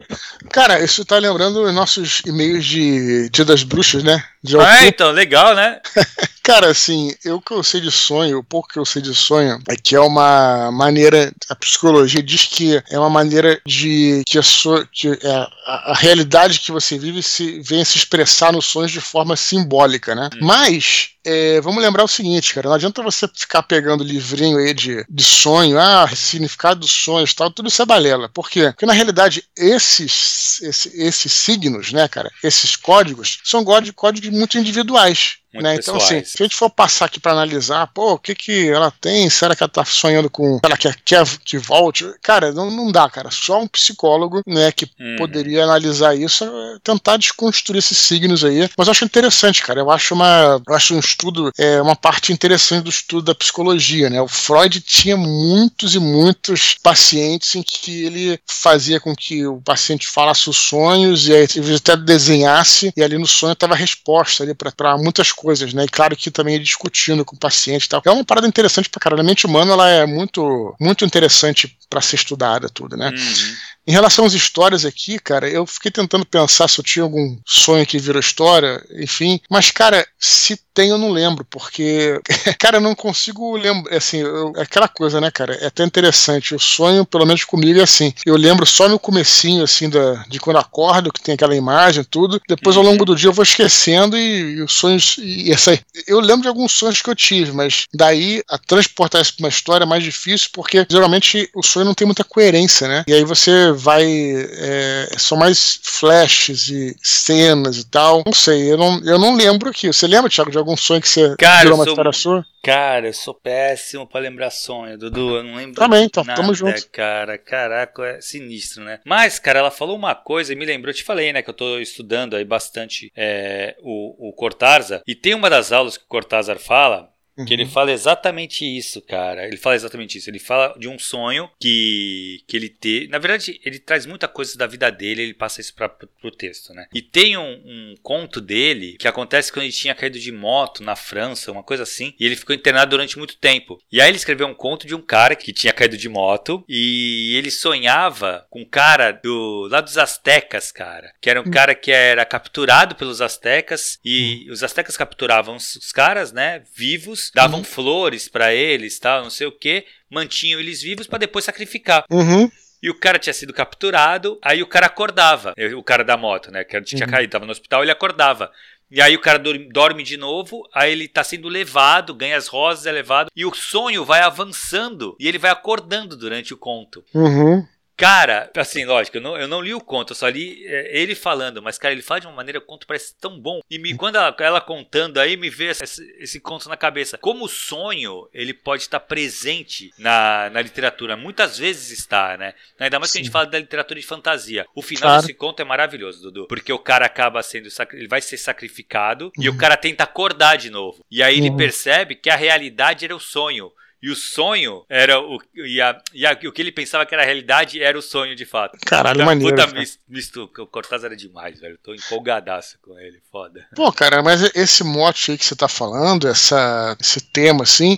Cara, isso tá lembrando nossos e-mails de Dia das Bruxas, né? Ah, então, legal, né? Cara, assim, eu que eu sei de sonho, o pouco que eu sei de sonho, é que é uma maneira, a psicologia diz que é uma maneira de que a, sua, que é, a, a realidade que você vive se venha se expressar nos sonhos de forma simbólica, né? Hum. Mas é, vamos lembrar o seguinte, cara, não adianta você ficar pegando livrinho aí de, de sonho, ah, significado dos sonhos tal, tudo isso é balela. Por quê? Porque na realidade esses, esses, esses signos, né, cara, esses códigos, são códigos muito individuais. Né? Então, assim, se a gente for passar aqui para analisar, pô, o que que ela tem? Será que ela tá sonhando com. Ela quer, quer que volte? Cara, não, não dá, cara. Só um psicólogo, né, que uhum. poderia analisar isso, tentar desconstruir esses signos aí. Mas eu acho interessante, cara. Eu acho uma. Eu acho um estudo, é uma parte interessante do estudo da psicologia, né? O Freud tinha muitos e muitos pacientes em que ele fazia com que o paciente falasse os sonhos e aí até desenhasse, e ali no sonho estava a resposta ali para muitas coisas, né? E claro que também discutindo com o paciente e tal. É uma parada interessante pra caralho. A mente humana ela é muito, muito interessante para ser estudada, tudo, né? Uhum. Em relação às histórias aqui, cara, eu fiquei tentando pensar se eu tinha algum sonho que virou história, enfim. Mas, cara, se tem, eu não lembro, porque, cara, eu não consigo lembrar. Assim, eu, aquela coisa, né, cara? É até interessante. O sonho, pelo menos comigo, é assim. Eu lembro só no comecinho, assim, da, de quando acordo, que tem aquela imagem, tudo. Depois, ao longo do dia, eu vou esquecendo e, e os sonhos. E essa, eu lembro de alguns sonhos que eu tive, mas daí a transportar isso pra uma história é mais difícil, porque geralmente o sonho não tem muita coerência, né? E aí você vai. É, são mais flashes e cenas e tal. Não sei, eu não, eu não lembro aqui. Você lembra, Thiago, de algum sonho que você cara, virou uma sou, história sua? Cara, eu sou péssimo pra lembrar sonho, Dudu. Eu não lembro. Também, então, nada, tamo junto. Cara, caraca, é sinistro, né? Mas, cara, ela falou uma coisa e me lembrou, eu te falei, né, que eu tô estudando aí bastante é, o, o Cortázar. E tem uma das aulas que o Cortázar fala que ele uhum. fala exatamente isso, cara. Ele fala exatamente isso. Ele fala de um sonho que, que ele teve. Na verdade, ele traz muita coisa da vida dele, ele passa isso para pro texto, né? E tem um, um, conto dele que acontece quando ele tinha caído de moto na França, uma coisa assim, e ele ficou internado durante muito tempo. E aí ele escreveu um conto de um cara que tinha caído de moto e ele sonhava com um cara do lá dos astecas, cara, que era um hum. cara que era capturado pelos astecas e hum. os astecas capturavam os caras, né, vivos davam uhum. flores para eles, tal, não sei o que, mantinham eles vivos para depois sacrificar. Uhum. E o cara tinha sido capturado, aí o cara acordava, o cara da moto, né, que tinha uhum. caído, tava no hospital, ele acordava. E aí o cara dorme de novo, aí ele tá sendo levado, ganha as rosas, é levado, e o sonho vai avançando, e ele vai acordando durante o conto. Uhum. Cara, assim, lógico, eu não, eu não li o conto, eu só li é, ele falando, mas, cara, ele fala de uma maneira, o conto parece tão bom. E me, quando ela, ela contando aí, me vê esse, esse, conto na cabeça. Como o sonho, ele pode estar presente na, na literatura. Muitas vezes está, né? Ainda mais Sim. que a gente fala da literatura de fantasia. O final claro. desse conto é maravilhoso, Dudu. Porque o cara acaba sendo, ele vai ser sacrificado uhum. e o uhum. cara tenta acordar de novo. E aí ele uhum. percebe que a realidade era o sonho. E o sonho era o. E, a, e a, o que ele pensava que era a realidade era o sonho de fato. Caralho, então, maneiro. Puta misto, misto. O Cortázar era demais, velho. Eu tô empolgadaço com ele, foda. Pô, cara, mas esse mote aí que você tá falando, essa, esse tema assim,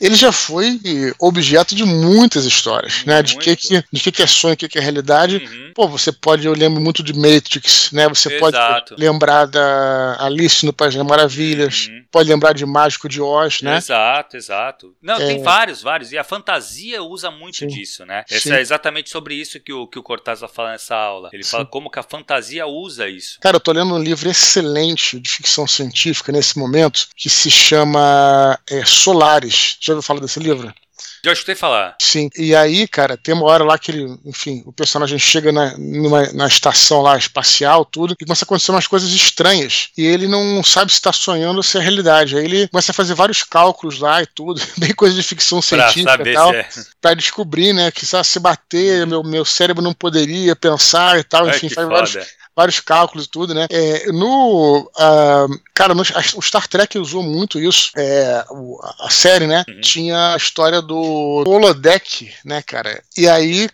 ele já foi objeto de muitas histórias, né? De que, que, de que, que é sonho, o que, que é realidade. Uhum. Pô, você pode, eu lembro muito de Matrix, né? Você Exato. pode lembrar da Alice no País das Maravilhas, uhum. pode lembrar de Mágico de Oz, né? Exato, exato. Não, é... tem vários, vários. E a fantasia usa muito Sim. disso, né? Essa é exatamente sobre isso que o, que o Cortázar fala nessa aula. Ele Sim. fala como que a fantasia usa isso. Cara, eu tô lendo um livro excelente de ficção científica nesse momento, que se chama é, Solares, Já ouviu falar desse livro? Já escutei falar. Sim. E aí, cara, tem uma hora lá que ele, enfim, o personagem chega na, numa, na estação lá espacial, tudo, e começa a acontecer umas coisas estranhas. E ele não sabe se está sonhando ou se é realidade. Aí ele começa a fazer vários cálculos lá e tudo, bem coisa de ficção científica e tal, é. pra descobrir, né, que se bater, meu, meu cérebro não poderia pensar e tal, enfim, faz vários vários cálculos e tudo, né? É, no. Uh, cara, no, a, o Star Trek usou muito isso. É, o, a série, né? Uhum. Tinha a história do holodeck, né, cara? E aí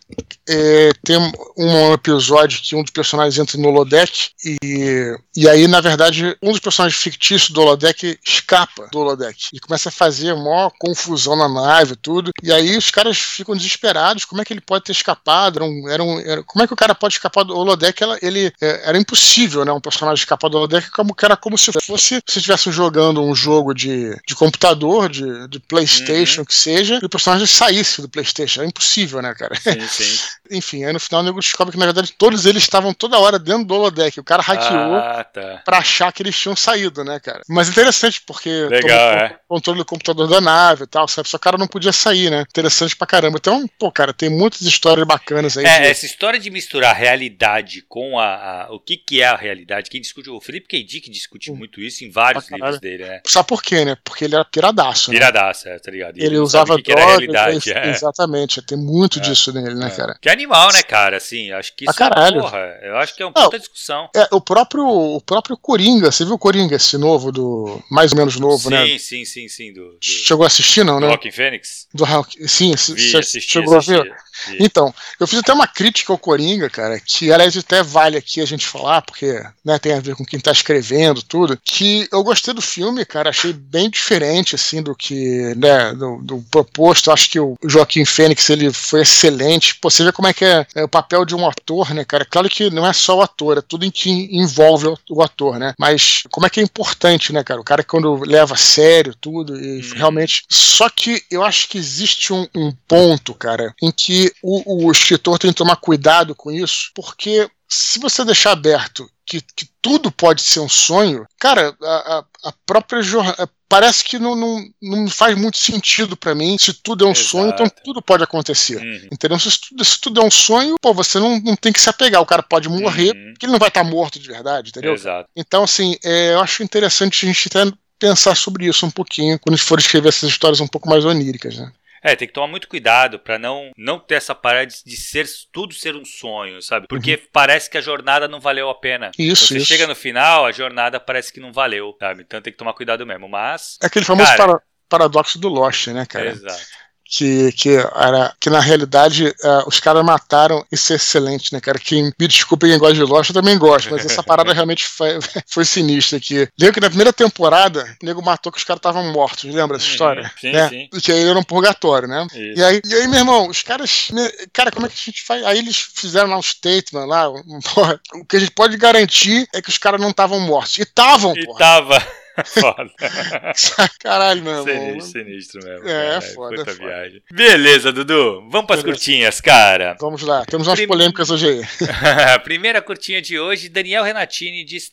é, tem um episódio que um dos personagens entra no holodeck e, e aí, na verdade, um dos personagens fictícios do holodeck escapa do holodeck e começa a fazer maior confusão na nave e tudo. E aí os caras ficam desesperados. Como é que ele pode ter escapado? Era um, era um, era, como é que o cara pode escapar do holodeck? Ela, ele é, era impossível, né? Um personagem escapar do holodeck como que era como se fosse se estivesse jogando um jogo de, de computador, de, de PlayStation, uhum. que seja, e o personagem saísse do PlayStation. É impossível, né, cara? Sim, sim. Enfim, aí no final o nego descobre que na verdade todos eles estavam toda hora dentro do holodeck. O cara hackeou ah, tá. pra achar que eles tinham saído, né, cara? Mas interessante, porque Legal, é. controle do computador da nave e tal, sabe? Só o cara não podia sair, né? Interessante pra caramba. Então, pô, cara, tem muitas histórias bacanas aí. É, de... essa história de misturar realidade com a, a, o que, que é a realidade, quem discute, o Felipe K. Dick discute hum. muito isso em vários livros dele, né? Sabe por quê, né? Porque ele era piradaço. Né? Piradaço, é, tá ligado? ele, ele usava droga. Que era realidade, é. Exatamente, tem muito é. disso nele, né, é. cara? Que animal, né, cara? Assim, acho que isso ah, caralho. porra, eu acho que é uma puta discussão. É, o próprio, o próprio Coringa, você viu o Coringa, esse novo, do. mais ou menos novo, sim, né? Sim, sim, sim, sim. Do, do... Chegou a assistir, não, né? Do Rockin' Fênix? Do Rock, sim, Vi, assisti, chegou assisti. a ver? Então, eu fiz até uma crítica ao Coringa, cara, que aliás até vale aqui a gente falar, porque né, tem a ver com quem tá escrevendo, tudo, que eu gostei do filme, cara, achei bem diferente, assim, do que, né, do, do proposto. Eu acho que o Joaquim Fênix, ele foi excelente. Pô, você vê como é que é, é, o papel de um ator, né, cara? Claro que não é só o ator, é tudo em que envolve o, o ator, né? Mas como é que é importante, né, cara? O cara quando leva a sério tudo e hum. realmente... Só que eu acho que existe um, um ponto, cara, em que o, o escritor tem que tomar cuidado com isso, porque se você deixar aberto que, que tudo pode ser um sonho, cara, a, a própria jornada. Parece que não, não, não faz muito sentido para mim. Se tudo é um Exato. sonho, então tudo pode acontecer. Uhum. Entendeu? Se tudo, se tudo é um sonho, pô, você não, não tem que se apegar. O cara pode morrer, uhum. porque ele não vai estar tá morto de verdade, entendeu? Exato. Então, assim, é, eu acho interessante a gente até pensar sobre isso um pouquinho quando a gente for escrever essas histórias um pouco mais oníricas, né? É, tem que tomar muito cuidado para não não ter essa parada de ser tudo ser um sonho, sabe? Porque uhum. parece que a jornada não valeu a pena. Isso, Você isso. chega no final, a jornada parece que não valeu, sabe? Então tem que tomar cuidado mesmo. Mas é aquele famoso cara, para, paradoxo do Lost, né, cara? Exato que, que, era, que na realidade uh, os caras mataram isso é excelente, né, cara? Quem me desculpa quem gosta de Lost, eu também gosto, mas essa parada realmente foi, foi sinistra aqui. Lembra que na primeira temporada, o nego matou que os caras estavam mortos, lembra essa história? Sim, né? sim. Que aí era um purgatório, né? E aí, e aí, meu irmão, os caras. Né, cara, como é que a gente faz? Aí eles fizeram lá um statement lá. Porra, o que a gente pode garantir é que os caras não estavam mortos. E estavam, porra. E tava. Foda. Caralho, meu irmão. Sinistro, sinistro mesmo. É, cara. foda. Puta foda. viagem. Beleza, Dudu. Vamos pras Beleza. curtinhas, cara. Vamos lá. Temos umas Prim... polêmicas hoje aí. Primeira curtinha de hoje, Daniel Renatini diz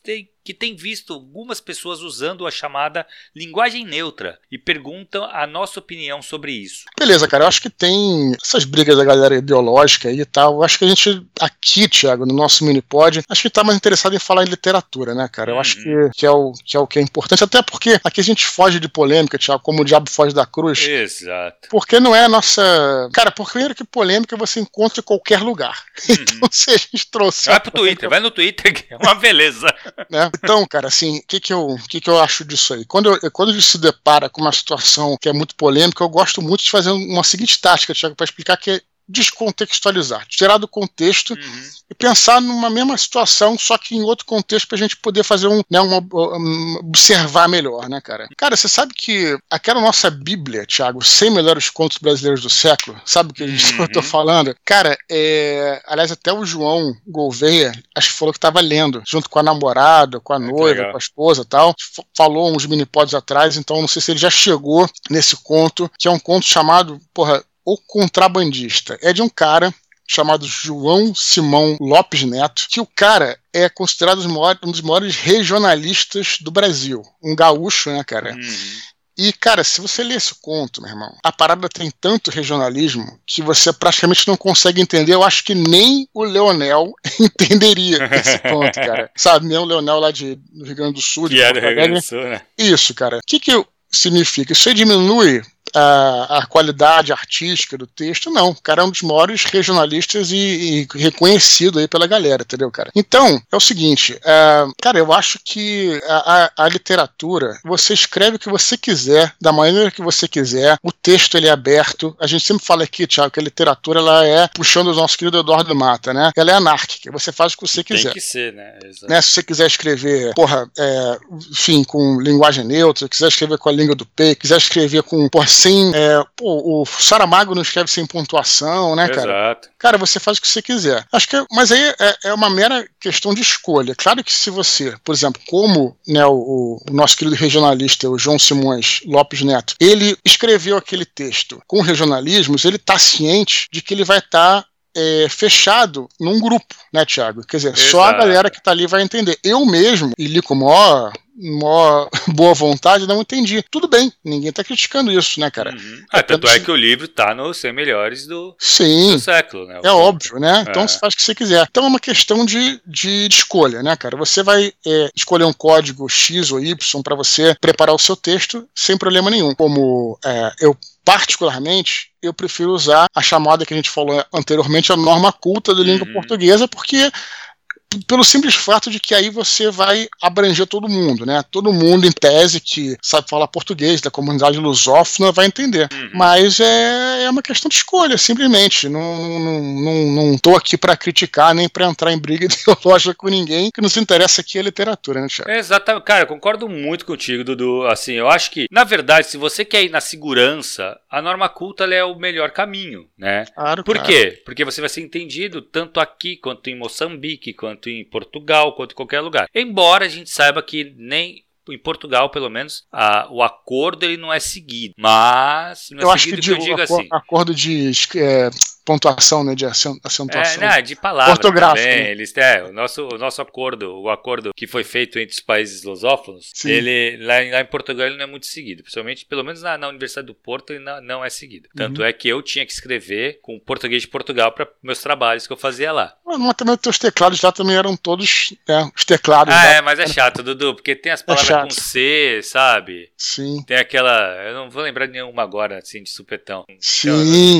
que tem visto algumas pessoas usando a chamada linguagem neutra e perguntam a nossa opinião sobre isso. Beleza, cara, eu acho que tem essas brigas da galera ideológica aí e tal. Eu acho que a gente aqui, Thiago, no nosso mini-pod, acho que tá mais interessado em falar em literatura, né, cara? Eu uhum. acho que, que, é o, que é o que é importante, até porque aqui a gente foge de polêmica, Thiago, como o diabo foge da cruz. Exato. Porque não é a nossa. Cara, porque primeiro que polêmica você encontra em qualquer lugar. Uhum. Então, se a gente trouxe. Vai pro Twitter, vai no Twitter, que é uma beleza. né? Então, cara, assim, o que, que, eu, que, que eu acho disso aí? Quando, eu, quando a gente se depara com uma situação que é muito polêmica, eu gosto muito de fazer uma seguinte tática, Tiago, para explicar que descontextualizar, tirar do contexto uhum. e pensar numa mesma situação, só que em outro contexto para a gente poder fazer um, né, uma, um, observar melhor, né, cara? Cara, você sabe que aquela nossa Bíblia, Thiago, 100 melhores contos brasileiros do século, sabe o que uhum. eu tô falando? Cara, é, aliás, até o João Gouveia, acho que falou que estava lendo, junto com a namorada, com a noiva, com a esposa e tal, falou uns mini pods atrás, então não sei se ele já chegou nesse conto, que é um conto chamado, porra, o Contrabandista. É de um cara chamado João Simão Lopes Neto, que o cara é considerado um dos maiores regionalistas do Brasil. Um gaúcho, né, cara? Uhum. E, cara, se você lê esse conto, meu irmão, a parada tem tanto regionalismo que você praticamente não consegue entender. Eu acho que nem o Leonel entenderia esse conto, cara. Sabe, nem o Leonel lá de, do Rio Grande do Sul. Que é do Rio Grande do Sul, né? Isso, cara. O que, que significa? Isso aí diminui a, a, qualidade artística do texto, não. O cara é um dos maiores regionalistas e, e reconhecido aí pela galera, entendeu, cara? Então, é o seguinte, é, cara, eu acho que a, a, a, literatura, você escreve o que você quiser, da maneira que você quiser, o texto ele é aberto. A gente sempre fala aqui, Thiago, que a literatura ela é, puxando o nosso querido Eduardo Mata, né? Ela é anárquica, você faz o que você quiser. Tem que ser, né? né? Se você quiser escrever, porra, é, enfim, com linguagem neutra, quiser escrever com a língua do P, quiser escrever com, porra, sem. É, pô, o Saramago não escreve sem pontuação, né, cara? Exato. Cara, você faz o que você quiser. Acho que, mas aí é, é uma mera questão de escolha. Claro que se você, por exemplo, como né, o, o nosso querido regionalista, o João Simões Lopes Neto, ele escreveu aquele texto com regionalismos, ele está ciente de que ele vai estar tá é, fechado num grupo, né, Tiago? Quer dizer, Exato. só a galera que tá ali vai entender. Eu mesmo, e li com maior, maior boa vontade, não entendi. Tudo bem, ninguém tá criticando isso, né, cara? Uhum. Ah, tanto é que o livro tá nos 100 melhores do, Sim, do século, né? É óbvio, né? Então é. você faz o que você quiser. Então é uma questão de, de, de escolha, né, cara? Você vai é, escolher um código X ou Y para você preparar o seu texto sem problema nenhum. Como é, eu particularmente, eu prefiro usar a chamada que a gente falou anteriormente, a norma culta da língua uhum. portuguesa, porque pelo simples fato de que aí você vai abranger todo mundo, né? Todo mundo, em tese, que sabe falar português, da comunidade lusófona, vai entender. Uhum. Mas é, é uma questão de escolha, simplesmente. Não, não, não, não tô aqui para criticar nem para entrar em briga ideológica com ninguém, que nos interessa aqui é literatura, né, Thiago? Exatamente. Cara, eu concordo muito contigo, Dudu. Assim, eu acho que, na verdade, se você quer ir na segurança, a norma culta é o melhor caminho, né? Claro, Por claro. quê? Porque você vai ser entendido tanto aqui quanto em Moçambique, quanto quanto em Portugal, quanto em qualquer lugar. Embora a gente saiba que nem em Portugal, pelo menos, a, o acordo ele não é seguido. Mas não é eu seguido acho que, que eu digo assim. Acordo de é, pontuação, né, de acentuação. É, não, de palavra Ortográfico. Né? Eles, é, o nosso, o nosso acordo, o acordo que foi feito entre os países lusófonos, Sim. ele lá, lá, em Portugal ele não é muito seguido, principalmente, pelo menos na, na Universidade do Porto ele não, não é seguido. Tanto uhum. é que eu tinha que escrever com português de Portugal para meus trabalhos que eu fazia lá. Mas também os teus teclados lá também eram todos né, os teclados. Ah, lá. é, mas é chato, Dudu, porque tem as é palavras é com C, sabe? Sim. Tem aquela, eu não vou lembrar nenhuma agora, assim, de supetão. Sim.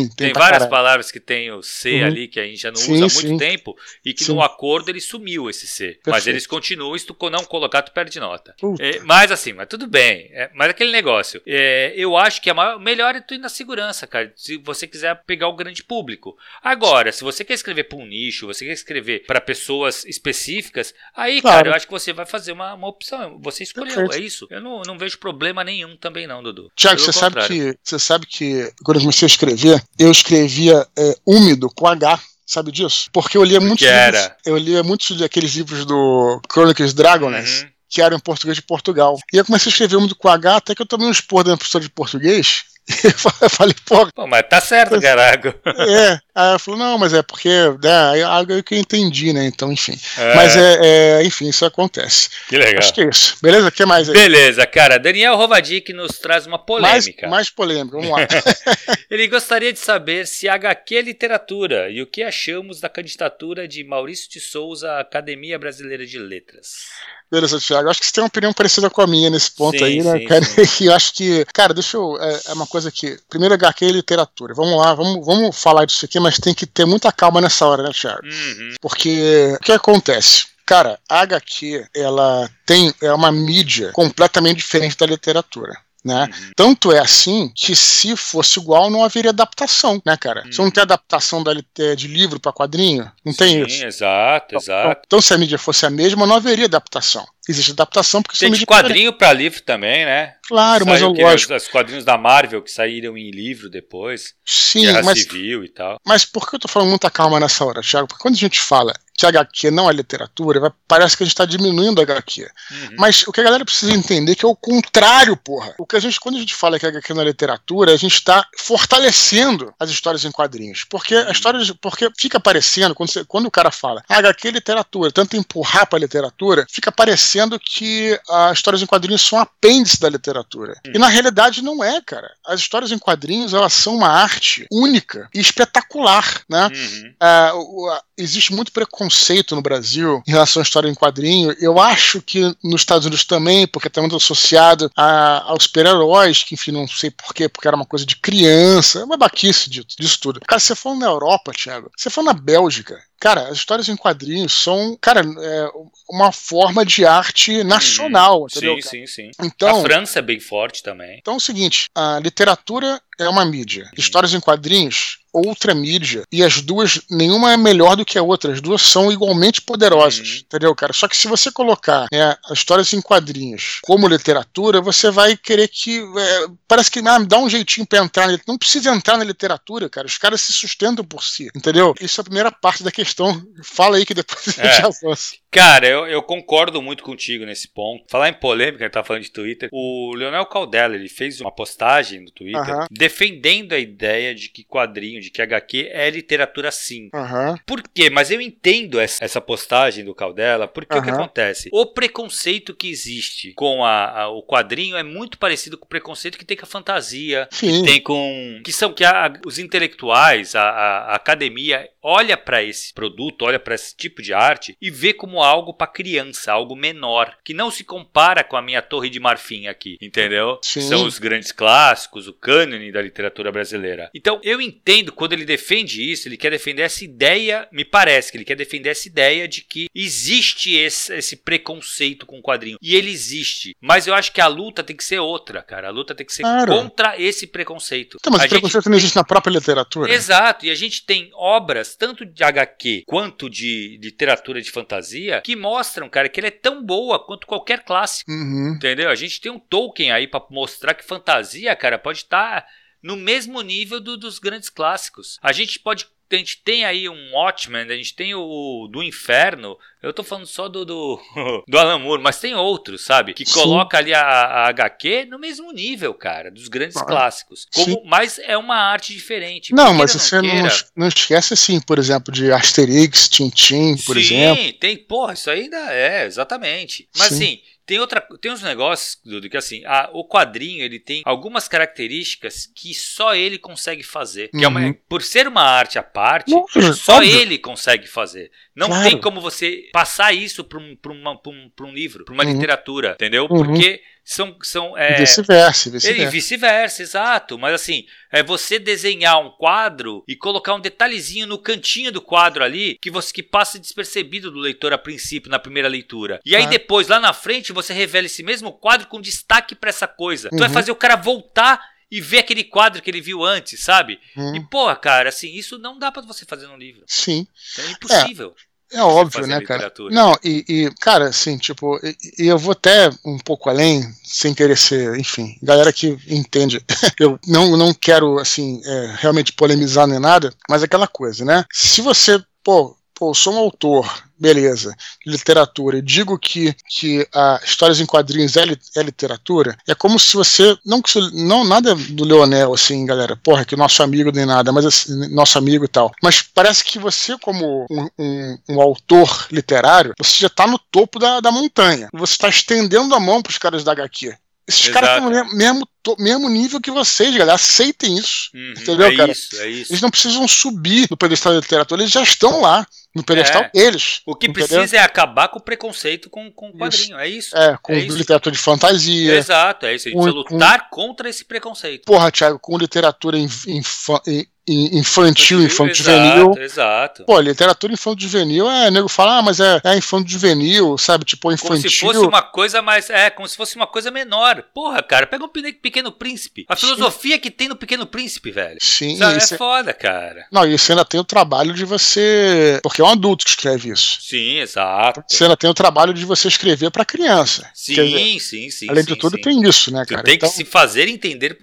Então, tem, tem várias palavras que tem o C uhum. ali que a gente já não sim, usa há muito sim. tempo e que sim. no acordo ele sumiu esse C. Perfeito. Mas eles continuam, se tu não colocar, tu perde nota. É, mas assim, mas tudo bem. É, mas aquele negócio, é, eu acho que o melhor é tu ir na segurança, cara. Se você quiser pegar o grande público. Agora, se você quer escrever para um nicho, você quer escrever para pessoas específicas, aí, claro. cara, eu acho que você vai fazer uma, uma opção. Você escolheu, Perfeito. é isso. Eu não, não vejo problema nenhum também, não, Dudu. Tiago, você sabe que você sabe que quando eu comecei a escrever, eu escrevia é, úmido com H. Sabe disso? Porque eu lia muitos livros, eu lia muitos daqueles livros do Chronicles Dragonlance. Uhum. Que eram em português de Portugal. E eu comecei a escrever muito com H, até que eu tomei um expor da professora de português eu falei, pô. Pô, mas tá certo, caraca. É. Aí ela falou, não, mas é porque né, é algo que eu entendi, né? Então, enfim. É. Mas é, é, enfim, isso acontece. Que legal. Acho que é isso. Beleza? O que mais aí? Beleza, cara. Daniel Rovadic nos traz uma polêmica. Mais, mais polêmica, vamos lá. Ele gostaria de saber se HQ é literatura e o que achamos da candidatura de Maurício de Souza à Academia Brasileira de Letras. Beleza, Thiago. Acho que você tem uma opinião parecida com a minha nesse ponto sim, aí, né, sim, cara? Sim. E eu acho que, cara, deixa eu. É, é, uma coisa que. Primeiro, HQ e literatura. Vamos lá, vamos, vamos falar disso aqui, mas tem que ter muita calma nessa hora, né, Thiago? Uhum. Porque o que acontece? Cara, a HQ, ela tem. É uma mídia completamente diferente da literatura. Né? Uhum. Tanto é assim que se fosse igual não haveria adaptação, né, cara? Uhum. Você não tem adaptação da, de livro para quadrinho, não Sim, tem isso. Exato, então, exato. Então, se a mídia fosse a mesma, não haveria adaptação. Existe adaptação porque tem de quadrinho para livro também, né? Claro, Saiu mas eu lógico. Os quadrinhos da Marvel que saíram em livro depois. Sim, Guerra mas, Civil e tal. Mas por que eu tô falando muita calma nessa hora, Thiago? Porque quando a gente fala que HQ não é literatura, parece que a gente está diminuindo a HQ. Uhum. Mas o que a galera precisa entender é que é o contrário, porra. O que a gente, quando a gente fala que a HQ não é literatura, a gente está fortalecendo as histórias em quadrinhos. Porque a história, porque fica parecendo, quando, você, quando o cara fala ah, HQ é literatura, tanto empurrar para literatura, fica parecendo dizendo que as histórias em quadrinhos são apêndice da literatura. Hum. E na realidade não é, cara. As histórias em quadrinhos elas são uma arte única e espetacular, né? Uhum. Uh, existe muito preconceito no Brasil em relação à história em quadrinho. Eu acho que nos Estados Unidos também, porque está muito associado a, aos super-heróis, que enfim, não sei porquê, porque era uma coisa de criança, é uma baquice disso, disso tudo. Cara, você for na Europa, Thiago, você for na Bélgica, Cara, as histórias em quadrinhos são, cara, é uma forma de arte nacional, hum, entendeu? Sim, sim, sim. Então, a França é bem forte também. Então é o seguinte, a literatura é uma mídia. Histórias em quadrinhos outra mídia. E as duas, nenhuma é melhor do que a outra. As duas são igualmente poderosas. Entendeu, cara? Só que se você colocar né, as histórias em quadrinhos como literatura, você vai querer que. É, parece que ah, dá um jeitinho pra entrar. Não precisa entrar na literatura, cara. Os caras se sustentam por si. Entendeu? Isso é a primeira parte da questão. Fala aí que depois é. a gente avança. Cara, eu, eu, concordo muito contigo nesse ponto. Falar em polêmica, ele tá falando de Twitter. O Leonel Caldela, ele fez uma postagem no Twitter. Defendendo a ideia de que quadrinho, de que HQ é literatura sim. Uhum. Por quê? Mas eu entendo essa, postagem do Caldela, porque uhum. o que acontece? O preconceito que existe com a, a, o quadrinho é muito parecido com o preconceito que tem com a fantasia, sim. que tem com. que são que a, os intelectuais, a, a academia olha para esse produto, olha para esse tipo de arte e vê como algo para criança, algo menor, que não se compara com a minha Torre de Marfim aqui, entendeu? Sim. São os grandes clássicos, o cânone da literatura brasileira. Então, eu entendo quando ele defende isso, ele quer defender essa ideia, me parece que ele quer defender essa ideia de que existe esse, esse preconceito com o quadrinho. E ele existe. Mas eu acho que a luta tem que ser outra, cara. A luta tem que ser claro. contra esse preconceito. Então, mas a o preconceito não existe na própria literatura. Exato. E a gente tem obras tanto de HQ quanto de literatura de fantasia, que mostram, cara, que ele é tão boa quanto qualquer clássico. Uhum. Entendeu? A gente tem um Tolkien aí para mostrar que fantasia, cara, pode estar tá no mesmo nível do, dos grandes clássicos. A gente pode a gente tem aí um Watchmen, a gente tem o do Inferno. Eu tô falando só do do, do Alan Moore, mas tem outros, sabe? Que Sim. coloca ali a, a, HQ no mesmo nível, cara, dos grandes ah, clássicos. Como, mas é uma arte diferente. Não, mas não você não, não, esquece assim, por exemplo, de Asterix, Tintin, por Sim, exemplo. Sim, tem, porra, isso ainda é, exatamente. Mas Sim. assim, tem, outra, tem uns negócios, Dudu, que assim, a, o quadrinho ele tem algumas características que só ele consegue fazer. Uhum. é uma, uhum. por ser uma arte à parte, só óbvio. ele consegue fazer. Não claro. tem como você passar isso para um, um, um, livro, para uma uhum. literatura, entendeu? Uhum. Porque são. são é, vice-versa, vice-versa. vice-versa, exato. Mas assim, é você desenhar um quadro e colocar um detalhezinho no cantinho do quadro ali que você que passa despercebido do leitor a princípio, na primeira leitura. E aí ah. depois, lá na frente, você revela esse mesmo quadro com destaque para essa coisa. Uhum. Tu vai fazer o cara voltar e ver aquele quadro que ele viu antes, sabe? Hum. E, porra, cara, assim, isso não dá para você fazer num livro. Sim. é impossível. É. É óbvio, né, cara? Não, e, e, cara, assim, tipo, e, e, eu vou até um pouco além, sem querer ser, enfim, galera que entende, eu não, não quero, assim, é, realmente polemizar nem nada, mas aquela coisa, né? Se você, pô, pô, sou um autor, beleza, literatura, e digo que, que a histórias em quadrinhos é, é, literatura, é como se você, não, não nada do Leonel, assim, galera, porra, que nosso amigo nem nada, mas assim, nosso amigo e tal, mas parece que você, como um, um, um autor literário, você já está no topo da, da montanha, você está estendendo a mão para os caras da HQ. Esses caras estão no mesmo, mesmo nível que vocês, galera. Aceitem isso. Uhum, entendeu, é cara? Isso, é isso. Eles não precisam subir no pedestal da literatura, eles já estão lá no pedestal é. eles. O que entendeu? precisa é acabar com o preconceito com, com o quadrinho. Isso. É isso. É, com é literatura de fantasia. Exato, é isso. A gente com, precisa lutar com... contra esse preconceito. Porra, Thiago, com literatura infantil, infantil, infantil juvenil. Exato. Pô, literatura infantil juvenil, é, nego fala, ah, mas é, é infantil juvenil, sabe? Tipo, infantil. Como se fosse uma coisa mais. É, como se fosse uma coisa menor. Porra, cara, pega um Pequeno Príncipe. A Sim. filosofia que tem no Pequeno Príncipe, velho. Sim, sabe, é foda, cara. Não, e você ainda tem o trabalho de você. Porque é um adulto que escreve isso. Sim, exato. Você ainda tem o trabalho de você escrever pra criança. Sim, dizer, sim, sim. Além sim, de tudo, sim. tem isso, né, cara? tem então... que se fazer entender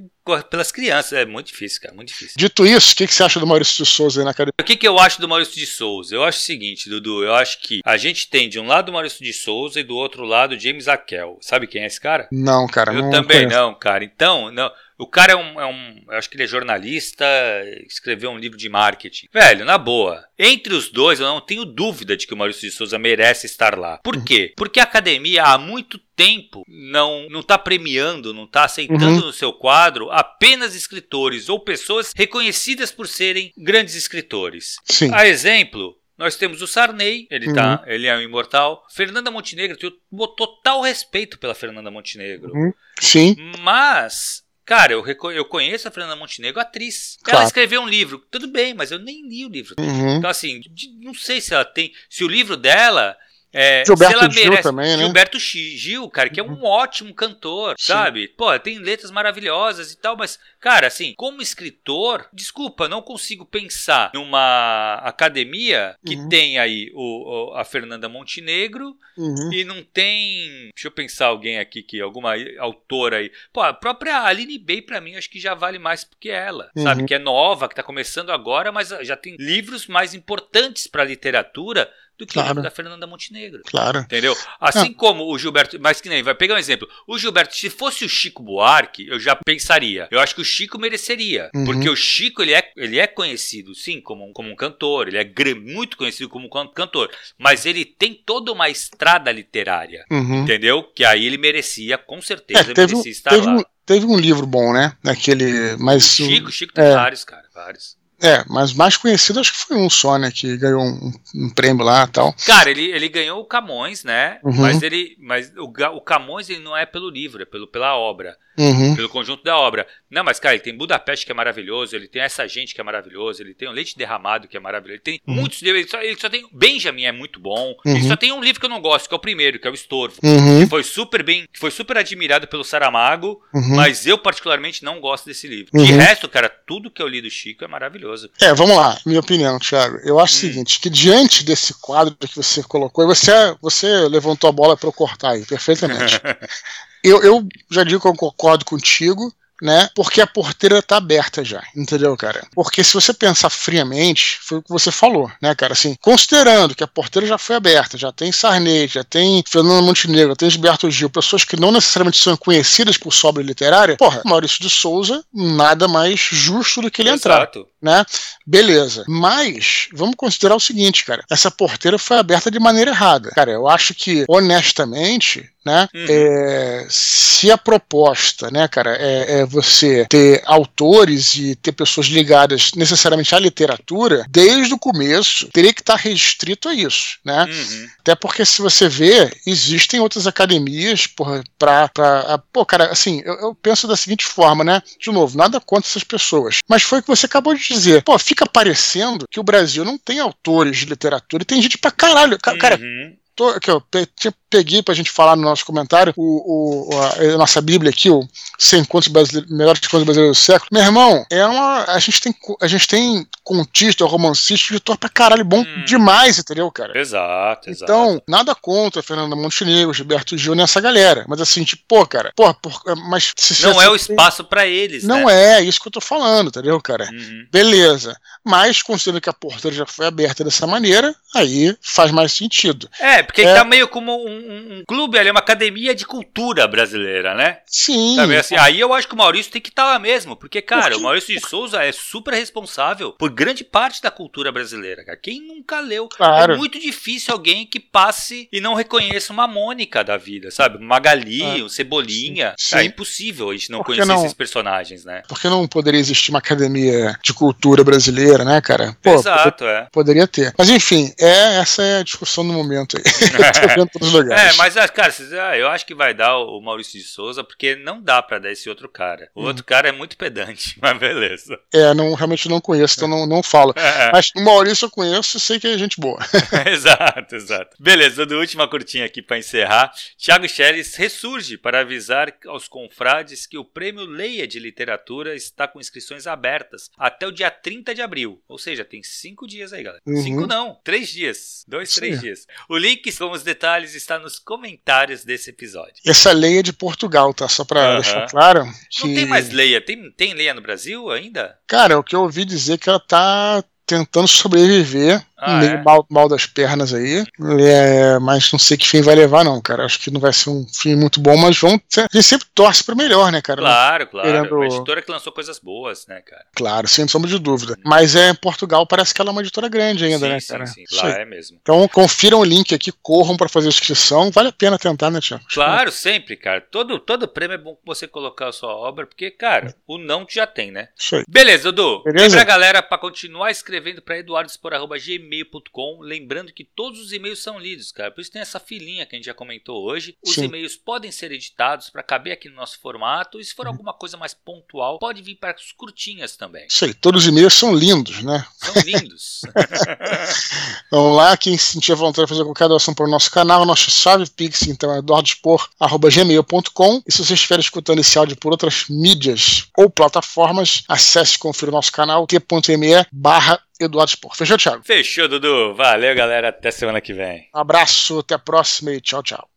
pelas crianças. É muito difícil, cara, muito difícil. Dito isso, o que, que você acha do Maurício de Souza aí na cara? O que, que eu acho do Maurício de Souza? Eu acho o seguinte, Dudu, eu acho que a gente tem de um lado o Maurício de Souza e do outro lado James Akel. Sabe quem é esse cara? Não, cara. Eu não também conheço. não, cara. Então, não. O cara é um, é um. Eu acho que ele é jornalista, escreveu um livro de marketing. Velho, na boa. Entre os dois, eu não tenho dúvida de que o Maurício de Souza merece estar lá. Por uhum. quê? Porque a academia há muito tempo não não está premiando, não está aceitando uhum. no seu quadro apenas escritores ou pessoas reconhecidas por serem grandes escritores. Sim. A exemplo, nós temos o Sarney, ele, tá, uhum. ele é um imortal. Fernanda Montenegro, tenho total respeito pela Fernanda Montenegro. Uhum. Sim. Mas, cara, eu, eu conheço a Fernanda Montenegro, atriz. Claro. Ela escreveu um livro, tudo bem, mas eu nem li o livro. Uhum. Então, assim, não sei se ela tem. Se o livro dela é, Gilberto Gil merece, também, né? Gilberto Gil, cara, que é um uhum. ótimo cantor, Sim. sabe? Pô, tem letras maravilhosas e tal, mas, cara, assim, como escritor, desculpa, não consigo pensar numa academia que uhum. tem aí o, o, a Fernanda Montenegro uhum. e não tem. Deixa eu pensar alguém aqui que alguma autora aí. Pô, a própria Aline Bey, pra mim, acho que já vale mais do que ela, sabe? Uhum. Que é nova, que tá começando agora, mas já tem livros mais importantes pra literatura do que claro. o da Fernanda Montenegro. Claro. Entendeu? Assim ah. como o Gilberto. Mas que nem, vai pegar um exemplo. O Gilberto, se fosse o Chico Buarque, eu já pensaria. Eu acho que o Chico mereceria. Uhum. Porque o Chico, ele é, ele é conhecido, sim, como um, como um cantor. Ele é muito conhecido como um cantor. Mas ele tem toda uma estrada literária. Uhum. Entendeu? Que aí ele merecia, com certeza, é, teve, merecia estar teve lá. Um, teve um livro bom, né? Naquele. Mas, Chico, Chico tem é, vários, cara. Vários. É, mas mais conhecido acho que foi um só, né? Que ganhou um, um prêmio lá e tal. Cara, ele, ele ganhou o Camões, né? Uhum. Mas ele. Mas o, o Camões ele não é pelo livro, é pelo, pela obra uhum. pelo conjunto da obra. Não, mas, cara, ele tem Budapeste que é maravilhoso, ele tem essa gente que é maravilhoso, ele tem o Leite Derramado que é maravilhoso, ele tem uhum. muitos livros, ele só, ele só, tem. Benjamin é muito bom. Uhum. Ele só tem um livro que eu não gosto, que é o primeiro, que é o Estorvo. Uhum. Que foi super bem, que foi super admirado pelo Saramago, uhum. mas eu particularmente não gosto desse livro. De uhum. resto, cara, tudo que eu li do Chico é maravilhoso. É, vamos lá, minha opinião, Thiago. Eu acho o hum. seguinte, que diante desse quadro que você colocou, você, você levantou a bola para eu cortar aí, perfeitamente. Eu, eu já digo que eu concordo contigo né? Porque a porteira tá aberta já, entendeu, cara? Porque se você pensar friamente, foi o que você falou, né, cara? Assim, considerando que a porteira já foi aberta, já tem Sarney, já tem Fernando Montenegro, tem Gilberto Gil, pessoas que não necessariamente são conhecidas por sobra literária, porra, Maurício de Souza, nada mais justo do que ele Exato. entrar, né? Beleza. Mas, vamos considerar o seguinte, cara, essa porteira foi aberta de maneira errada. Cara, eu acho que, honestamente, né? Uhum. É, se a proposta, né, cara, é, é, você ter autores e ter pessoas ligadas necessariamente à literatura, desde o começo teria que estar restrito a isso, né? Uhum. Até porque se você vê, existem outras academias para pô, cara, assim, eu, eu, penso da seguinte forma, né? De novo, nada contra essas pessoas, mas foi o que você acabou de dizer. Pô, fica parecendo que o Brasil não tem autores de literatura e tem gente pra caralho, cara. Uhum. Tô, aqui, ó, peguei pra gente falar no nosso comentário o, o a, a, nossa Bíblia aqui, o 100 contos melhores contos brasileiros do século. Meu irmão, é uma, a gente tem a gente tem contista, romancista, escritor pra caralho bom hum. demais, entendeu, cara? Exato, exato. Então, nada contra Fernanda Montenegro, Gilberto Gil nessa galera, mas assim, tipo, pô, cara, pô, por, mas se, não é o espaço para eles, Não né? é, isso que eu tô falando, entendeu, cara? Uhum. Beleza. Mas considerando que a porteira já foi aberta dessa maneira, aí faz mais sentido. É, porque é, tá meio como um, um clube ali, uma academia de cultura brasileira, né? Sim. Sabe, assim, aí eu acho que o Maurício tem que estar tá lá mesmo, porque, cara, porque... o Maurício de Souza é super responsável por grande parte da cultura brasileira, cara. Quem nunca leu? Claro. É muito difícil alguém que passe e não reconheça uma Mônica da vida, sabe? Uma Magali, ah, um Cebolinha. Sim, sim. É impossível a gente não conhecer não? esses personagens, né? Porque não poderia existir uma academia de cultura brasileira, né, cara? Pô, Exato, é. Poderia ter. Mas enfim, é, essa é a discussão do momento aí. É, mas, ah, cara, ah, eu acho que vai dar o Maurício de Souza, porque não dá para dar esse outro cara. O hum. outro cara é muito pedante, mas beleza. É, não, realmente não conheço, então não, não falo. É. Mas o Maurício eu conheço e sei que é gente boa. exato, exato. Beleza, do última curtinha aqui para encerrar. Thiago Scheres ressurge para avisar aos confrades que o prêmio Leia de Literatura está com inscrições abertas até o dia 30 de abril. Ou seja, tem cinco dias aí, galera. Uhum. Cinco não, três dias. Dois, Sim. três dias. O link com os detalhes está nos comentários desse episódio. Essa lei é de Portugal, tá? Só pra uhum. deixar claro. Que... Não tem mais leia. Tem, tem leia no Brasil ainda? Cara, o que eu ouvi dizer é que ela tá tentando sobreviver ah, meio é? mal, mal das pernas aí. É, mas não sei que fim vai levar, não, cara. Acho que não vai ser um fim muito bom, mas vão. A gente sempre torce para melhor, né, cara? Claro, claro. Querendo... Uma editora que lançou coisas boas, né, cara? Claro, sem sombra de dúvida. Mas é Portugal, parece que ela é uma editora grande ainda, sim, né, sim, cara? Sim, sim. Lá é mesmo. Então confiram o link aqui, corram para fazer a inscrição. Vale a pena tentar, né, Tiago? Claro, sempre, cara. Todo, todo prêmio é bom você colocar a sua obra, porque, cara, o não já tem, né? Isso aí. Beleza, Dudu. Beleza? Lembra a galera para continuar escrevendo para eduardospor.gmail.com. Lembrando que todos os e-mails são lidos, cara. Por isso tem essa filinha que a gente já comentou hoje. Os e-mails podem ser editados para caber aqui no nosso formato. E se for uhum. alguma coisa mais pontual, pode vir para as curtinhas também. Isso aí. Todos os e-mails são lindos, né? São lindos. Vamos lá. Quem sentir vontade de fazer qualquer doação para o nosso canal, nosso chave Pix, então é eduardospor.gmail.com. E se você estiver escutando esse áudio por outras mídias ou plataformas, acesse e confira o nosso canal t.me barra Eduardo Spor. Fechou, Thiago? Fechou, Dudu. Valeu, galera. Até semana que vem. Um abraço, até a próxima e tchau, tchau.